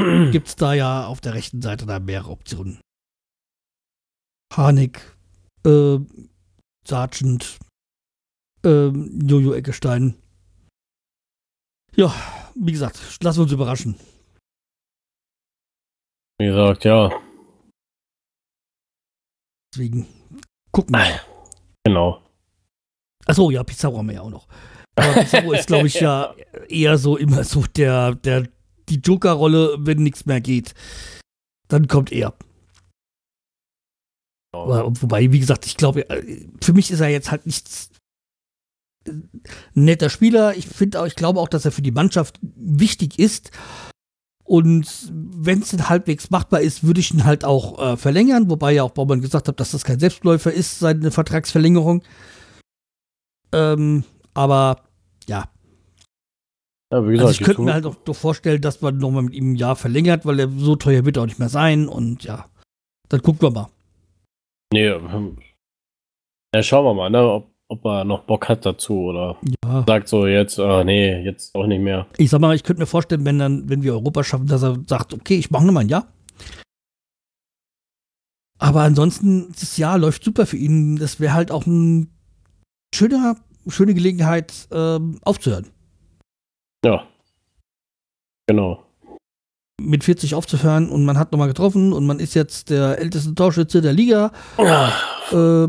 gibt es da ja auf der rechten Seite da mehrere Optionen. Harnik, äh, Sargent, ähm, Jojo Eckestein. Ja, wie gesagt, lassen wir uns überraschen. Wie gesagt, ja, Deswegen gucken wir mal. genau. Achso, ja, Pizarro haben wir ja auch noch. Aber Pizarro ist, glaube ich, ja eher so immer so der, der, die Joker-Rolle, wenn nichts mehr geht. Dann kommt er. Aber, wobei, wie gesagt, ich glaube, äh, für mich ist er jetzt halt nichts äh, netter Spieler. Ich finde auch, ich glaube auch, dass er für die Mannschaft wichtig ist. Und wenn es halbwegs machbar ist, würde ich ihn halt auch äh, verlängern, wobei ja auch Baumann gesagt hat, dass das kein Selbstläufer ist, seine Vertragsverlängerung. Ähm, aber ja, Ja, wie gesagt, also ich könnte mir halt auch doch vorstellen, dass man nochmal mit ihm ein Jahr verlängert, weil er so teuer wird auch nicht mehr sein. Und ja, dann gucken wir mal. Nee, ähm, ja, schauen wir mal, ne, ob, ob er noch Bock hat dazu oder Ja, sagt so jetzt, ah, nee, jetzt auch nicht mehr. ich sag mal, ich könnte mir vorstellen, wenn dann, wenn wir Europa schaffen, dass er sagt, okay, ich mache nochmal ein Jahr. Aber ansonsten, das Jahr läuft super für ihn. Das wäre halt auch ein schöner, schöne Gelegenheit, ähm, aufzuhören. Ja. Genau. Mit 40 aufzuhören und man hat nochmal getroffen und man ist jetzt der älteste Torschütze der Liga. Äh,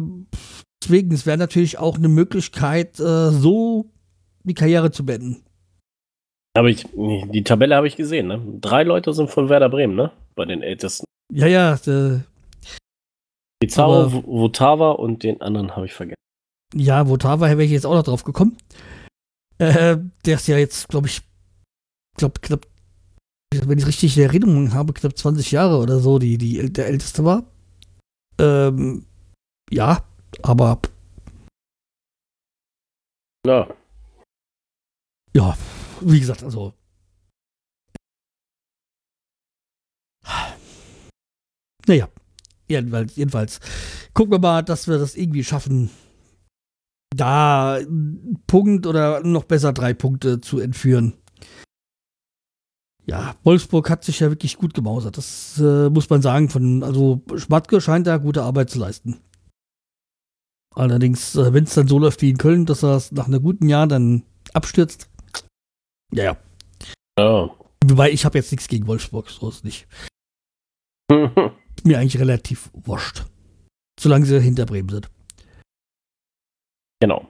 deswegen, es wäre natürlich auch eine Möglichkeit, äh, so die Karriere zu beenden. Aber ich, die Tabelle habe ich gesehen, ne? Drei Leute sind von Werder Bremen, ne? Bei den Ältesten. Ja, ja, Pizarro, Votava und den anderen habe ich vergessen. ja, Votava wäre ich jetzt auch noch drauf gekommen. Äh, der ist ja jetzt, glaube ich, glaub, knapp, wenn ich richtig in Erinnerung habe, knapp 20 Jahre oder so, die, die der älteste war. Ähm, ja, aber Ja. ja, wie gesagt, also. Naja, jedenfalls, jedenfalls. Gucken wir mal, dass wir das irgendwie schaffen, da Punkt oder noch besser drei Punkte zu entführen. Ja, Wolfsburg hat sich ja wirklich gut gemausert. Das äh, muss man sagen. Von, also Schmatke scheint da gute Arbeit zu leisten. Allerdings, äh, wenn es dann so läuft wie in Köln, dass er es nach einem guten Jahr dann abstürzt. Ja, ja. Ja. Wobei ich habe jetzt nichts gegen Wolfsburg, so ist nicht. Mir eigentlich relativ wurscht. Solange sie hinter Bremen sind. Genau.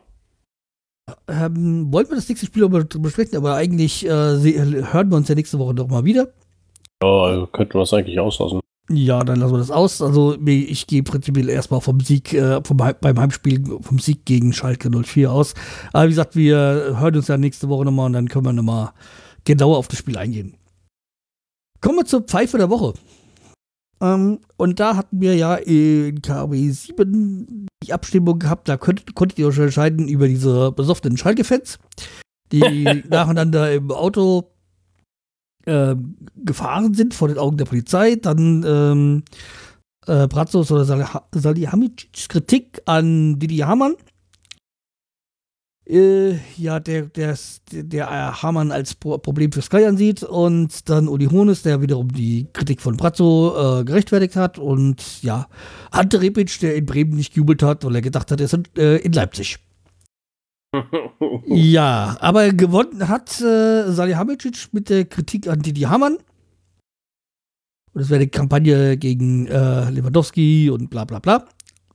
Ähm, wollten wir das nächste Spiel aber besprechen, aber eigentlich äh, hören wir uns ja nächste Woche doch mal wieder. Ja, also könnten wir es eigentlich auslassen. Ja, dann lassen wir das aus. Also ich gehe prinzipiell erstmal vom Sieg, äh, vom, beim Heimspiel vom Sieg gegen Schalke 04 aus. Aber wie gesagt, wir hören uns ja nächste Woche nochmal und dann können wir nochmal genauer auf das Spiel eingehen. Kommen wir zur Pfeife der Woche. Ähm, und da hatten wir ja in KW 7 die Abstimmung gehabt, da könnt, konntet ihr euch entscheiden über diese besoffenen Schalke-Fans, die nacheinander im Auto ähm, gefahren sind vor den Augen der Polizei. Dann ähm, äh, Brazos oder Salih- Salihamidzics Kritik an Didi Hamann. Äh, ja, der, der, der, äh, Hamann als Pro Problem für Sky ansieht und dann Uli Hones, der wiederum die Kritik von Brazzo äh, gerechtfertigt hat und ja, Ante Repic, der in Bremen nicht gejubelt hat, weil er gedacht hat, er ist in, äh, in Leipzig. Ja, aber gewonnen hat äh, Salihamidzic mit der Kritik an Didi Hamann. Und das wäre eine Kampagne gegen äh, Lewandowski und bla bla bla.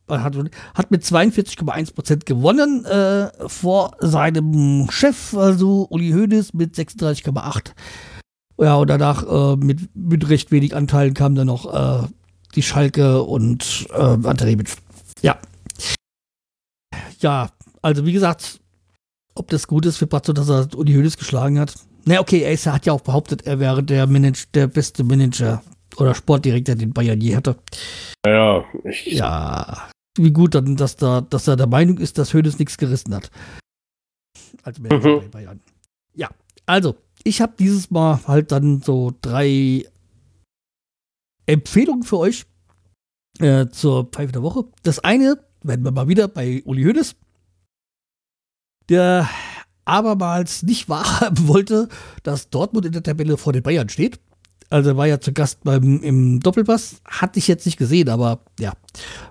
Hat, hat mit 42,1% gewonnen äh, vor seinem Chef, also Uli Hoeneß, mit 36,8%. Ja, und danach äh, mit, mit recht wenig Anteilen kam dann noch äh, die Schalke und äh, Ante Rebic. Ja. Ja, also wie gesagt, ob das gut ist für Brazzo, dass er Uli Hoeneß geschlagen hat. Na, okay, er, ist, er hat ja auch behauptet, er wäre der, Manage, der beste Manager oder Sportdirektor, den Bayern je hatte. ja, ich, Ja, wie gut dann, dass, da, dass er der Meinung ist, dass Hoeneß nichts gerissen hat. Als Manager Mhm. bei Bayern. Ja, also, ich habe dieses Mal halt dann so drei Empfehlungen für euch äh, zur Pfeife der Woche. Das eine, werden wir mal wieder bei Uli Hoeneß, der abermals nicht wahrhaben wollte, dass Dortmund in der Tabelle vor den Bayern steht. Also er war ja zu Gast beim im Doppelpass. Hatte ich jetzt nicht gesehen, aber ja,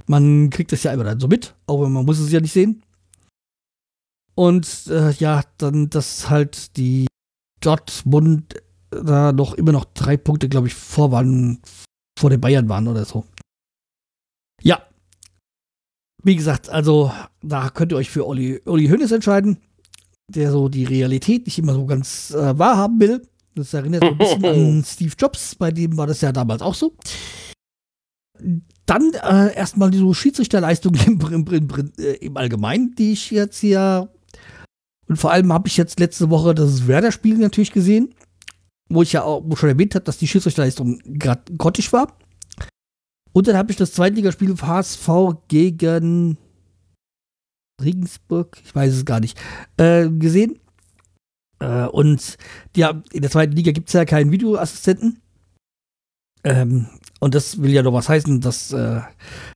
man kriegt das ja immer dann so mit, auch wenn man muss es ja nicht sehen. Und äh, ja, dann, dass halt die Dortmund da noch immer noch drei Punkte, glaube ich, vor waren vor den Bayern waren oder so. Ja. Wie gesagt, also da könnt ihr euch für Olli, Olli Hoeneß entscheiden, der so die Realität nicht immer so ganz äh, wahrhaben will. Das erinnert so ein bisschen an Steve Jobs, bei dem war das ja damals auch so. Dann äh, erstmal die so Schiedsrichterleistung im, im, im, äh, im Allgemeinen, die ich jetzt hier. Und vor allem habe ich jetzt letzte Woche das Werder-Spiel natürlich gesehen, wo ich ja auch schon erwähnt habe, dass die Schiedsrichterleistung gerade grottig war. Und dann habe ich das Zweitligaspiel HSV gegen Regensburg, ich weiß es gar nicht, äh, gesehen. Äh, und ja, in der zweiten Liga gibt es ja keinen Videoassistenten. Ähm, und das will ja doch was heißen, dass äh,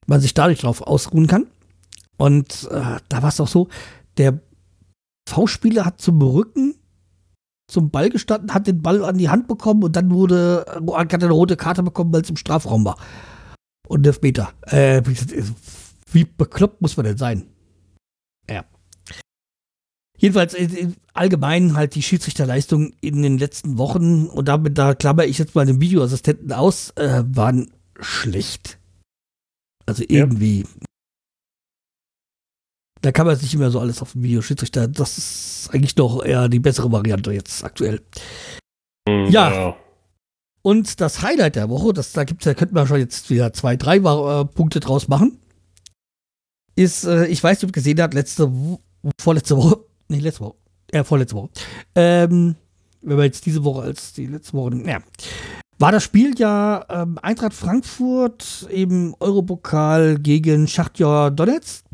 man sich dadurch drauf ausruhen kann. Und äh, da war es auch so, der V-Spieler hat zum Rücken zum Ball gestanden, hat den Ball an die Hand bekommen und dann wurde, hat eine rote Karte bekommen, weil es im Strafraum war. Und Elfmeter. Äh, wie bekloppt muss man denn sein? Ja. Jedenfalls äh, allgemein halt die Schiedsrichterleistung in den letzten Wochen, und damit da klammer ich jetzt mal den Videoassistenten aus, äh, waren schlecht. Also irgendwie. Ja. Da kann man sich immer so alles auf dem Videoschiedsrichter. Das ist eigentlich doch eher die bessere Variante jetzt aktuell. Mhm, ja. ja. Und das Highlight der Woche, das, da gibt's ja, könnten wir schon jetzt wieder zwei, drei äh, Punkte draus machen, ist, äh, ich weiß nicht, ob ihr gesehen habt, letzte, vorletzte Woche, nee, letzte Woche, äh, vorletzte Woche. Ähm, wenn wir jetzt diese Woche als die letzte Woche, ja. War das Spiel ja ähm, Eintracht Frankfurt im Europokal gegen Schachtjor Donetsk.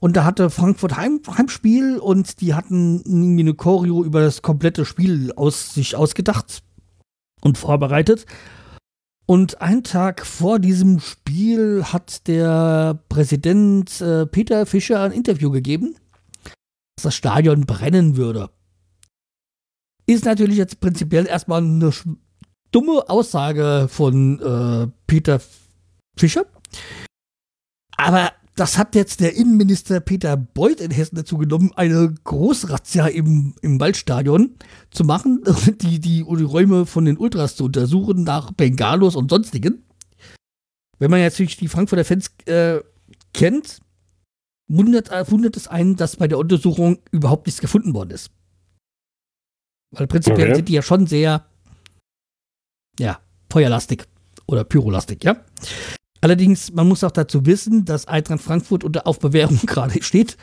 Und da hatte Frankfurt Heim, Heimspiel und die hatten irgendwie eine Choreo über das komplette Spiel aus sich ausgedacht und vorbereitet. Und einen Tag vor diesem Spiel hat der Präsident äh, Peter Fischer ein Interview gegeben dass das Stadion brennen würde. Ist natürlich jetzt prinzipiell erstmal eine dumme Aussage von äh, Peter Fischer. Aber das hat jetzt der Innenminister Peter Beuth in Hessen dazu genommen, eine Großrazzia im, im Waldstadion zu machen, die, die, die Räume von den Ultras zu untersuchen nach Bengalos und sonstigen. Wenn man jetzt natürlich die Frankfurter Fans äh, kennt, wundert, äh, wundert es einen, dass bei der Untersuchung überhaupt nichts gefunden worden ist. Weil prinzipiell okay. sind die ja schon sehr, ja, feuerlastig oder pyrolastig, ja. Allerdings, man muss auch dazu wissen, dass Eintracht Frankfurt unter Aufbewährung gerade steht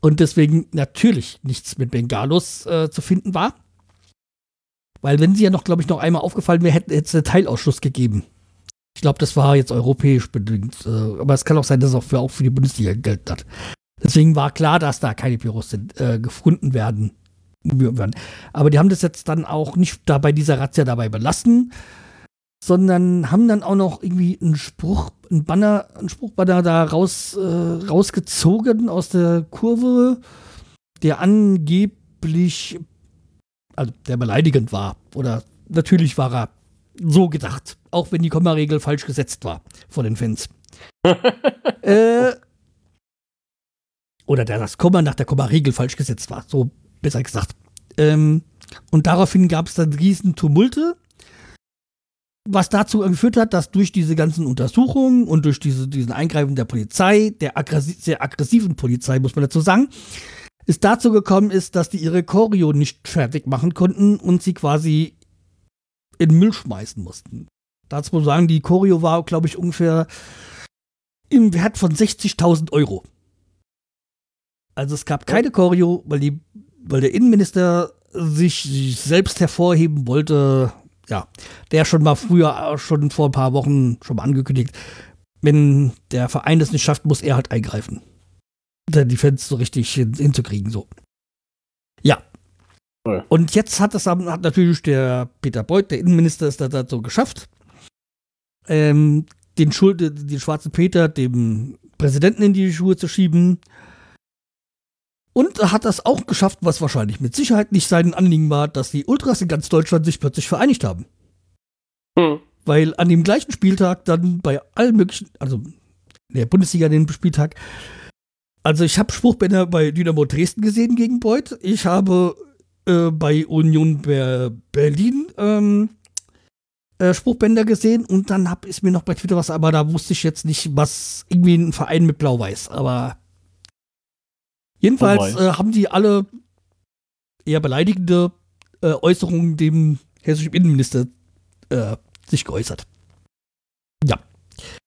und deswegen natürlich nichts mit Bengalos äh, zu finden war. Weil wenn sie ja noch, glaube ich, noch einmal aufgefallen wäre, hätte es einen Teilausschluss gegeben. Ich glaube, das war jetzt europäisch bedingt. Äh, aber es kann auch sein, dass es auch für, auch für die Bundesliga gelten hat. Deswegen war klar, dass da keine Pyros sind, äh, gefunden werden. Aber die haben das jetzt dann auch nicht da bei dieser Razzia dabei belassen, sondern haben dann auch noch irgendwie einen Spruch, einen Banner, einen Spruchbanner da raus, äh, rausgezogen aus der Kurve, der angeblich, also der beleidigend war. Oder natürlich war er so gedacht. Auch wenn die Kommaregel falsch gesetzt war von den Fans. äh, oder der, das Komma nach der Kommaregel falsch gesetzt war. So besser gesagt. Ähm, und daraufhin gab es dann riesen Tumulte, was dazu geführt hat, dass durch diese ganzen Untersuchungen und durch diese, diesen Eingreifen der Polizei, der aggressi sehr aggressiven Polizei, muss man dazu sagen, es dazu gekommen ist, dass die ihre Choreo nicht fertig machen konnten und sie quasi den Müll schmeißen mussten. Dazu muss man sagen, die Choreo war, glaube ich, ungefähr im Wert von 60.000 Euro. Also es gab keine Choreo, weil, die, weil der Innenminister sich, sich selbst hervorheben wollte. Ja, der schon mal früher, schon vor ein paar Wochen schon mal angekündigt, wenn der Verein das nicht schafft, muss er halt eingreifen. Die Fans so richtig hin, hinzukriegen, so. Ja, und jetzt hat das hat natürlich der Peter Beuth, der Innenminister, es da so geschafft, ähm, den, Schuld, den schwarzen Peter dem Präsidenten in die Schuhe zu schieben. Und hat das auch geschafft, was wahrscheinlich mit Sicherheit nicht sein Anliegen war, dass die Ultras in ganz Deutschland sich plötzlich vereinigt haben. Hm. Weil an dem gleichen Spieltag dann bei allen möglichen, also der Bundesliga den Spieltag, also ich habe Spruchbänder bei Dynamo Dresden gesehen gegen Beuth. Ich habe äh, bei Union Ber Berlin ähm, äh, Spruchbänder gesehen und dann hab, ist mir noch bei Twitter was, aber da wusste ich jetzt nicht, was irgendwie ein Verein mit Blau-Weiß. Aber jedenfalls äh, haben die alle eher beleidigende äh, Äußerungen dem hessischen Innenminister äh, sich geäußert. Ja.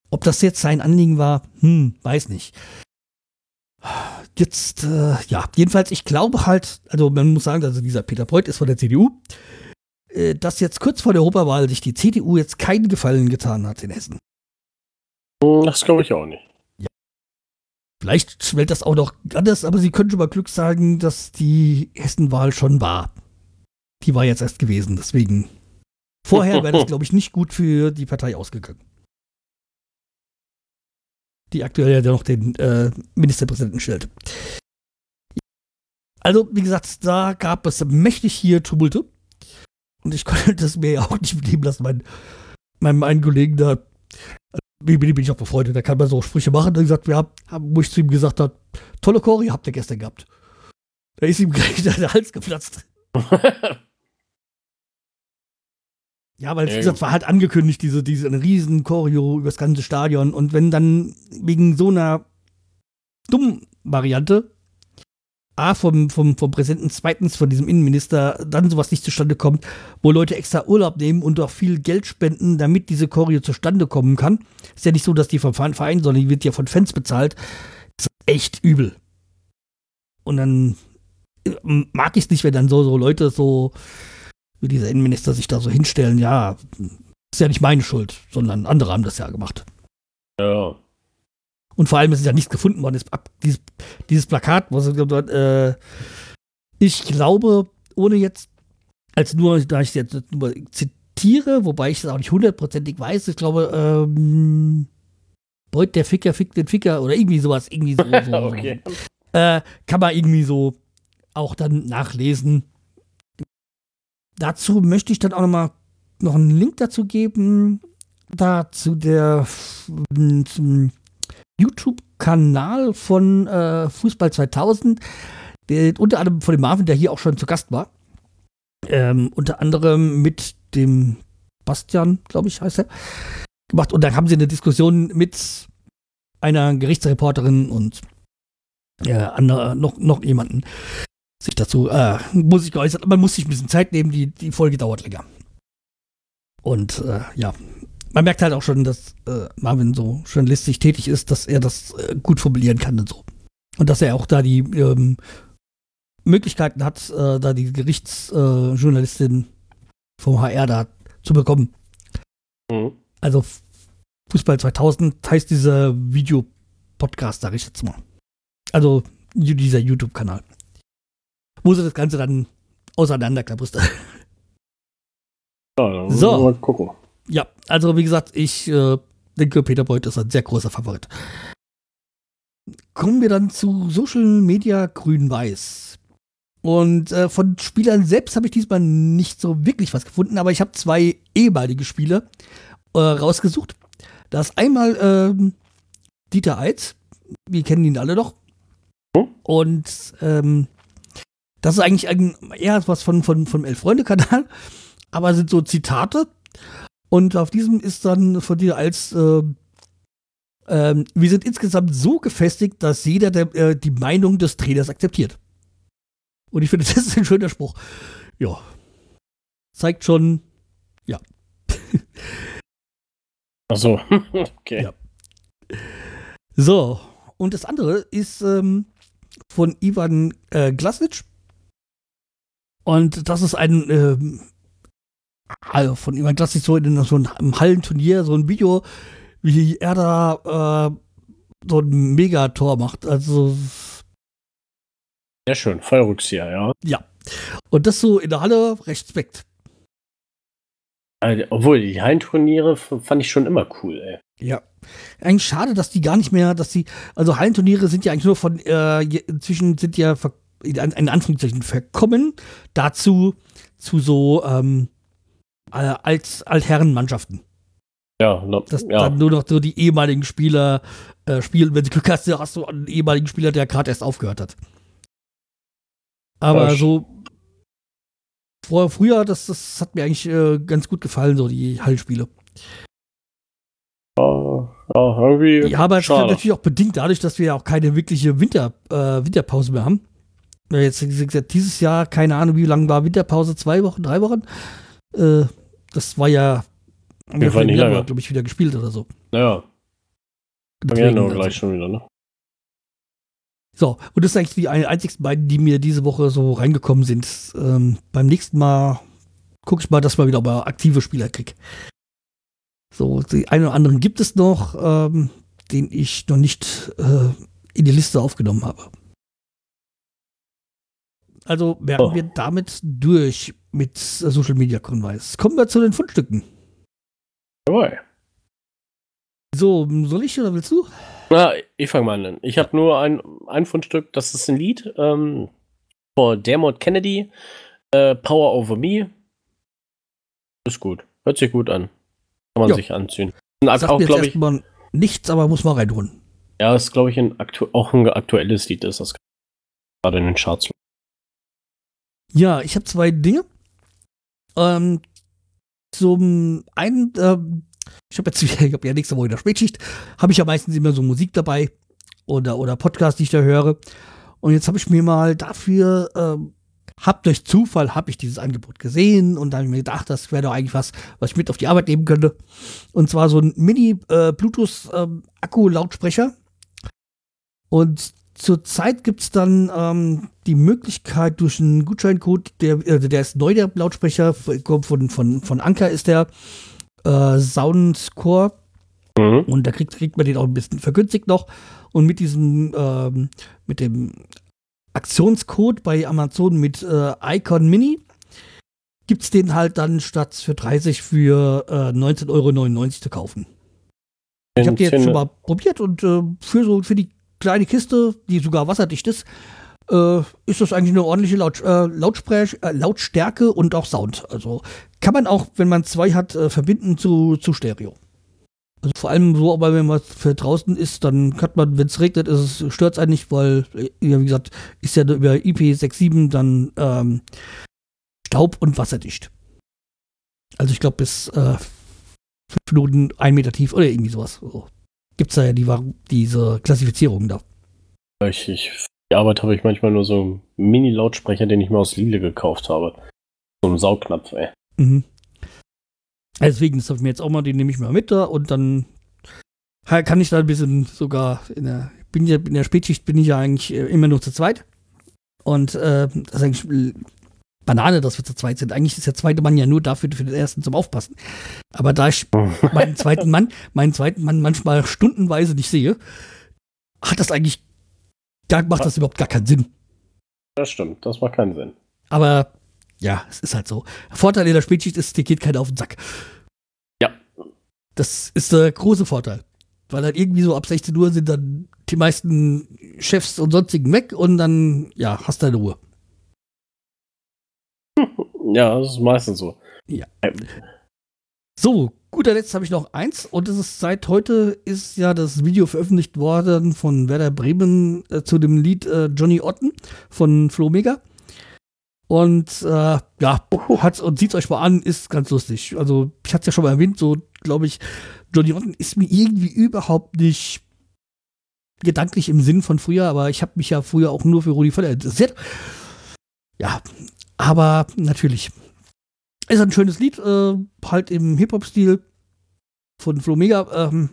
Ob das jetzt sein Anliegen war, hm, weiß nicht. Jetzt, äh, ja, jedenfalls, ich glaube halt, also man muss sagen, also dieser Peter Beuth ist von der CDU, äh, dass jetzt kurz vor der Europawahl sich die CDU jetzt keinen Gefallen getan hat in Hessen. Das glaube ich auch nicht. Ja. Vielleicht schwellt das auch noch anders, aber sie können schon mal Glück sagen, dass die Hessenwahl schon war. Die war jetzt erst gewesen, deswegen. Vorher wäre das, glaube ich, nicht gut für die Partei ausgegangen die aktuell ja noch den äh, Ministerpräsidenten stellt. Also, wie gesagt, da gab es mächtig hier Tumulte. Und ich konnte das mir ja auch nicht mitnehmen lassen. Mein, meinem einen Kollegen da, mit dem bin ich auch befreundet, da kann man so Sprüche machen. Da gesagt, wir haben, wo ich zu ihm gesagt habe, tolle Choreo habt ihr gestern gehabt. Da ist ihm gleich der Hals geplatzt. Ja, weil, wie gesagt, war halt angekündigt, diese, diese riesen Choreo über das ganze Stadion. Und wenn dann wegen so einer dummen Variante, A, vom, vom, vom Präsidenten, zweitens von diesem Innenminister, dann sowas nicht zustande kommt, wo Leute extra Urlaub nehmen und auch viel Geld spenden, damit diese Choreo zustande kommen kann. Ist ja nicht so, dass die vom Verein, sondern die wird ja von Fans bezahlt. Das ist echt übel. Und dann äh, mag ich es nicht, wenn dann so, so Leute so wie dieser Innenminister sich da so hinstellen, ja, ist ja nicht meine Schuld, sondern andere haben das ja gemacht. Ja. Und vor allem ist es ja nichts gefunden worden. Dieses, dieses Plakat, was äh, ich glaube, ohne jetzt, als nur, da ich es jetzt nur zitiere, wobei ich es auch nicht hundertprozentig weiß, ich glaube, ähm, Beut der Ficker fickt den Ficker oder irgendwie sowas, irgendwie so. so okay. äh, kann man irgendwie so auch dann nachlesen dazu möchte ich dann auch noch mal noch einen Link dazu geben, da zu der zum YouTube-Kanal von äh, Fußball 2000, der, unter anderem von dem Marvin, der hier auch schon zu Gast war. Ähm, unter anderem mit dem Bastian, glaube ich, heißt er, gemacht. Und dann haben sie eine Diskussion mit einer Gerichtsreporterin und äh, andere, noch, noch jemanden sich dazu äh, muss ich geäußert. Man muss sich ein bisschen Zeit nehmen, die, die Folge dauert länger. Und äh, ja, man merkt halt auch schon, dass äh, Marvin so journalistisch tätig ist, dass er das äh, gut formulieren kann und so. Und dass er auch da die ähm, Möglichkeiten hat, äh, da die Gerichtsjournalistin vom HR da zu bekommen. Mhm. Also Fußball 2000 heißt dieser Videopodcast, sag ich jetzt mal. Also dieser YouTube-Kanal wo sie das Ganze dann auseinanderklapperst. Ja, dann so. mal gucken. Ja, also wie gesagt, ich äh, denke, Peter Beuth ist ein sehr großer Favorit. Kommen wir dann zu Social Media Grün-Weiß. Und äh, von Spielern selbst habe ich diesmal nicht so wirklich was gefunden, aber ich habe zwei ehemalige Spieler äh, rausgesucht. Da ist einmal äh, Dieter Eitz, wir kennen ihn alle doch. Hm? Und ähm, das ist eigentlich eher was von, von, vom Elf-Freunde-Kanal, aber sind so Zitate. Und auf diesem ist dann von dir als äh, äh, wir sind insgesamt so gefestigt, dass jeder der, äh, die Meinung des Trainers akzeptiert. Und ich finde, das ist ein schöner Spruch. Ja. Zeigt schon, ja. Ach so, okay. Ja. So, und das andere ist ähm, von Ivan äh, Glasnitsch. Und das ist ein, ähm, also von ihm klassisch so in so einem Hallenturnier, so ein Video, wie er da äh, so ein Megator macht. Also. Sehr schön, Feuerrückzieher, ja. Ja. Und das so in der Halle, Respekt. Also, obwohl, die Hallenturniere fand ich schon immer cool, ey. Ja. Eigentlich schade, dass die gar nicht mehr, dass die, also Hallenturniere sind ja eigentlich nur von, äh, inzwischen sind ja ver in Anführungszeichen verkommen dazu zu so ähm, als Altherrenmannschaften. Ja, no, dass ja. dann nur noch so die ehemaligen Spieler äh, spielen. Wenn du Glück hast, hast du einen ehemaligen Spieler, der gerade erst aufgehört hat. Aber ja, so vor, früher, das, das hat mir eigentlich äh, ganz gut gefallen, so die Hallenspiele. Ja, ja, irgendwie. Ja, aber es ist natürlich auch bedingt dadurch, dass wir ja auch keine wirkliche Winter, äh, Winterpause mehr haben. Ja, Jetzt wie gesagt, dieses Jahr, keine Ahnung, wie lange war Winterpause? Zwei Wochen, drei Wochen? Äh, das war ja. Fall im nicht Januar, glaube ich, wieder gespielt oder so. Naja, ja nur also- gleich schon wieder, ne? So, und das sind eigentlich die ein- einzigsten beiden, die mir diese Woche so reingekommen sind. Ähm, beim nächsten Mal gucke ich mal, dass mal wieder mal aktive Spieler krieg. So, die einen oder anderen gibt es noch, ähm, den ich noch nicht äh, in die Liste aufgenommen habe. Also wären Oh. wir damit durch mit Social Media Convice. Kommen wir zu den Fundstücken. Jawohl. So, soll ich oder willst du? Na, ich fange mal an. Ich habe nur ein, ein Fundstück, das ist ein Lied ähm, von Dermot Kennedy, äh, Power Over Me. Ist gut. Hört sich gut an. Kann man Ja. sich anziehen. Sagt auch, glaube ich, erstmal nichts, aber muss mal reinholen. ja, ist, glaube ich, ein auch ein aktuelles Lied ist, das gerade in den Charts. Ja, ich habe zwei Dinge. Ähm, zum einen, ähm, ich habe jetzt ich habe ja nächste Woche wieder Spätschicht, habe ich ja meistens immer so Musik dabei oder, oder Podcast, die ich da höre. Und jetzt habe ich mir mal dafür, ähm, hab durch Zufall habe ich dieses Angebot gesehen und da habe ich mir gedacht, das wäre doch eigentlich was, was ich mit auf die Arbeit nehmen könnte. Und zwar so ein Mini äh, ähm. Und zurzeit gibt es dann ähm, die Möglichkeit durch einen Gutscheincode, der, äh, der ist neu, der Lautsprecher, kommt von, von, von Anker ist der äh, Soundcore Mhm. und da kriegt, kriegt man den auch ein bisschen vergünstigt noch. Und mit diesem, ähm, mit dem Aktionscode bei Amazon mit äh, Icon Mini gibt es den halt dann statt für 30 für äh, 19,99 Euro zu kaufen. Ich habe die jetzt schon mal probiert und äh, für so für die kleine Kiste, die sogar wasserdicht ist, äh, ist das eigentlich eine ordentliche Laut, äh, Lautsprech, äh, Lautstärke und auch Sound. Also kann man auch, wenn man zwei hat, äh, verbinden zu, zu Stereo. Also vor allem so, aber wenn man für draußen ist, dann hat man, wenn es regnet, stört es einen nicht, weil, äh, ja, wie gesagt, ist ja über IP67 dann ähm, Staub- und wasserdicht. Also ich glaube bis äh, fünf Minuten, ein Meter tief oder irgendwie sowas. So. Gibt es da ja die, diese Klassifizierung da. Ich, ich, für die Arbeit habe ich manchmal nur so einen Mini-Lautsprecher, den ich mir aus Lidl gekauft habe. So einen Saugnapf, ey. Mhm. Deswegen, das habe ich mir jetzt auch mal, den nehme ich mal mit da und dann kann ich da ein bisschen sogar in der, bin ja, in der Spätschicht bin ich ja eigentlich äh, immer nur zu zweit. Und äh, das ist eigentlich Banane, dass wir zu zweit sind. Eigentlich ist der zweite Mann ja nur dafür für den ersten zum Aufpassen. Aber da ich meinen zweiten Mann, meinen zweiten Mann manchmal stundenweise nicht sehe, hat das eigentlich, da macht das überhaupt gar keinen Sinn. Das stimmt, das macht keinen Sinn. Aber ja, es ist halt so. Vorteil in der Spätschicht ist, dir geht keiner auf den Sack. Ja. Das ist der große Vorteil. Weil dann irgendwie so ab 16 Uhr sind dann die meisten Chefs und sonstigen weg und dann, ja, hast deine Ruhe. Ja, das ist meistens so. Ja. Ähm, So, guter Letzt habe ich noch eins und es ist seit heute ist ja das Video veröffentlicht worden von Werder Bremen äh, zu dem Lied äh, Johnny Otten von Flo Mega. Und äh, ja, hat und sieht euch mal an, ist ganz lustig. Also, ich hatte es ja schon mal erwähnt, so glaube ich, Johnny Otten ist mir irgendwie überhaupt nicht gedanklich im Sinn von früher, aber ich habe mich ja früher auch nur für Rudi Völler interessiert. Ja, aber natürlich. Ist ein schönes Lied, äh, halt im Hip-Hop-Stil von Flo Mega. Ähm,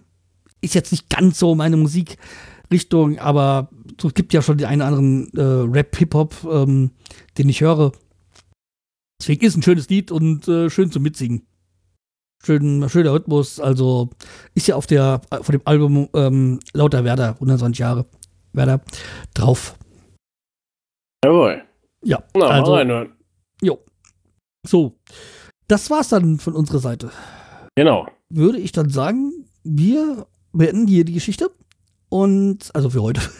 ist jetzt nicht ganz so meine Musikrichtung, aber es gibt ja schon den einen oder anderen äh, Rap-Hip-Hop, ähm, den ich höre. Deswegen ist ein schönes Lied und äh, schön zum Mitsingen. Schön, schöner Rhythmus, also ist ja auf der auf dem Album ähm, Lauter Werder, 120 Jahre Werder, drauf. Jawohl. Ja, Na, also, mal reinhören. so. Das war's dann von unserer Seite. Genau. würde ich dann sagen, wir beenden hier die Geschichte. Und, also für heute.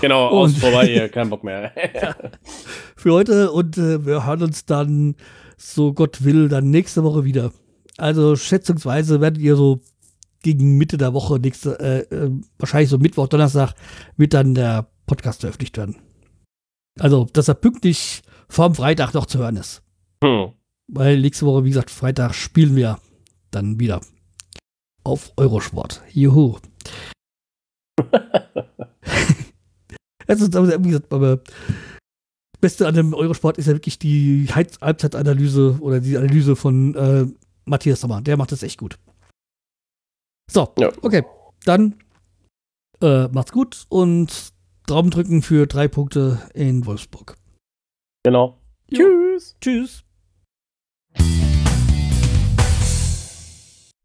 Genau, Und- aus vorbei hier, kein Bock mehr. für heute und äh, wir hören uns dann, so Gott will, dann nächste Woche wieder. Also schätzungsweise werdet ihr so gegen Mitte der Woche, nächste, äh, äh, wahrscheinlich so Mittwoch, Donnerstag, wird dann der Podcast veröffentlicht werden. Also, dass er pünktlich vorm Freitag noch zu hören ist. Hm. Weil nächste Woche, wie gesagt, Freitag spielen wir dann wieder auf Eurosport. Juhu. Es ist, wie gesagt, aber das Beste an dem Eurosport ist ja wirklich die Halb- Halbzeitanalyse oder die Analyse von äh, Matthias Sommer. Der macht das echt gut. So, Ja. okay. Dann äh, macht's gut und Daumen drücken für drei Punkte in Wolfsburg. Genau. Ja. Tschüss. Tschüss.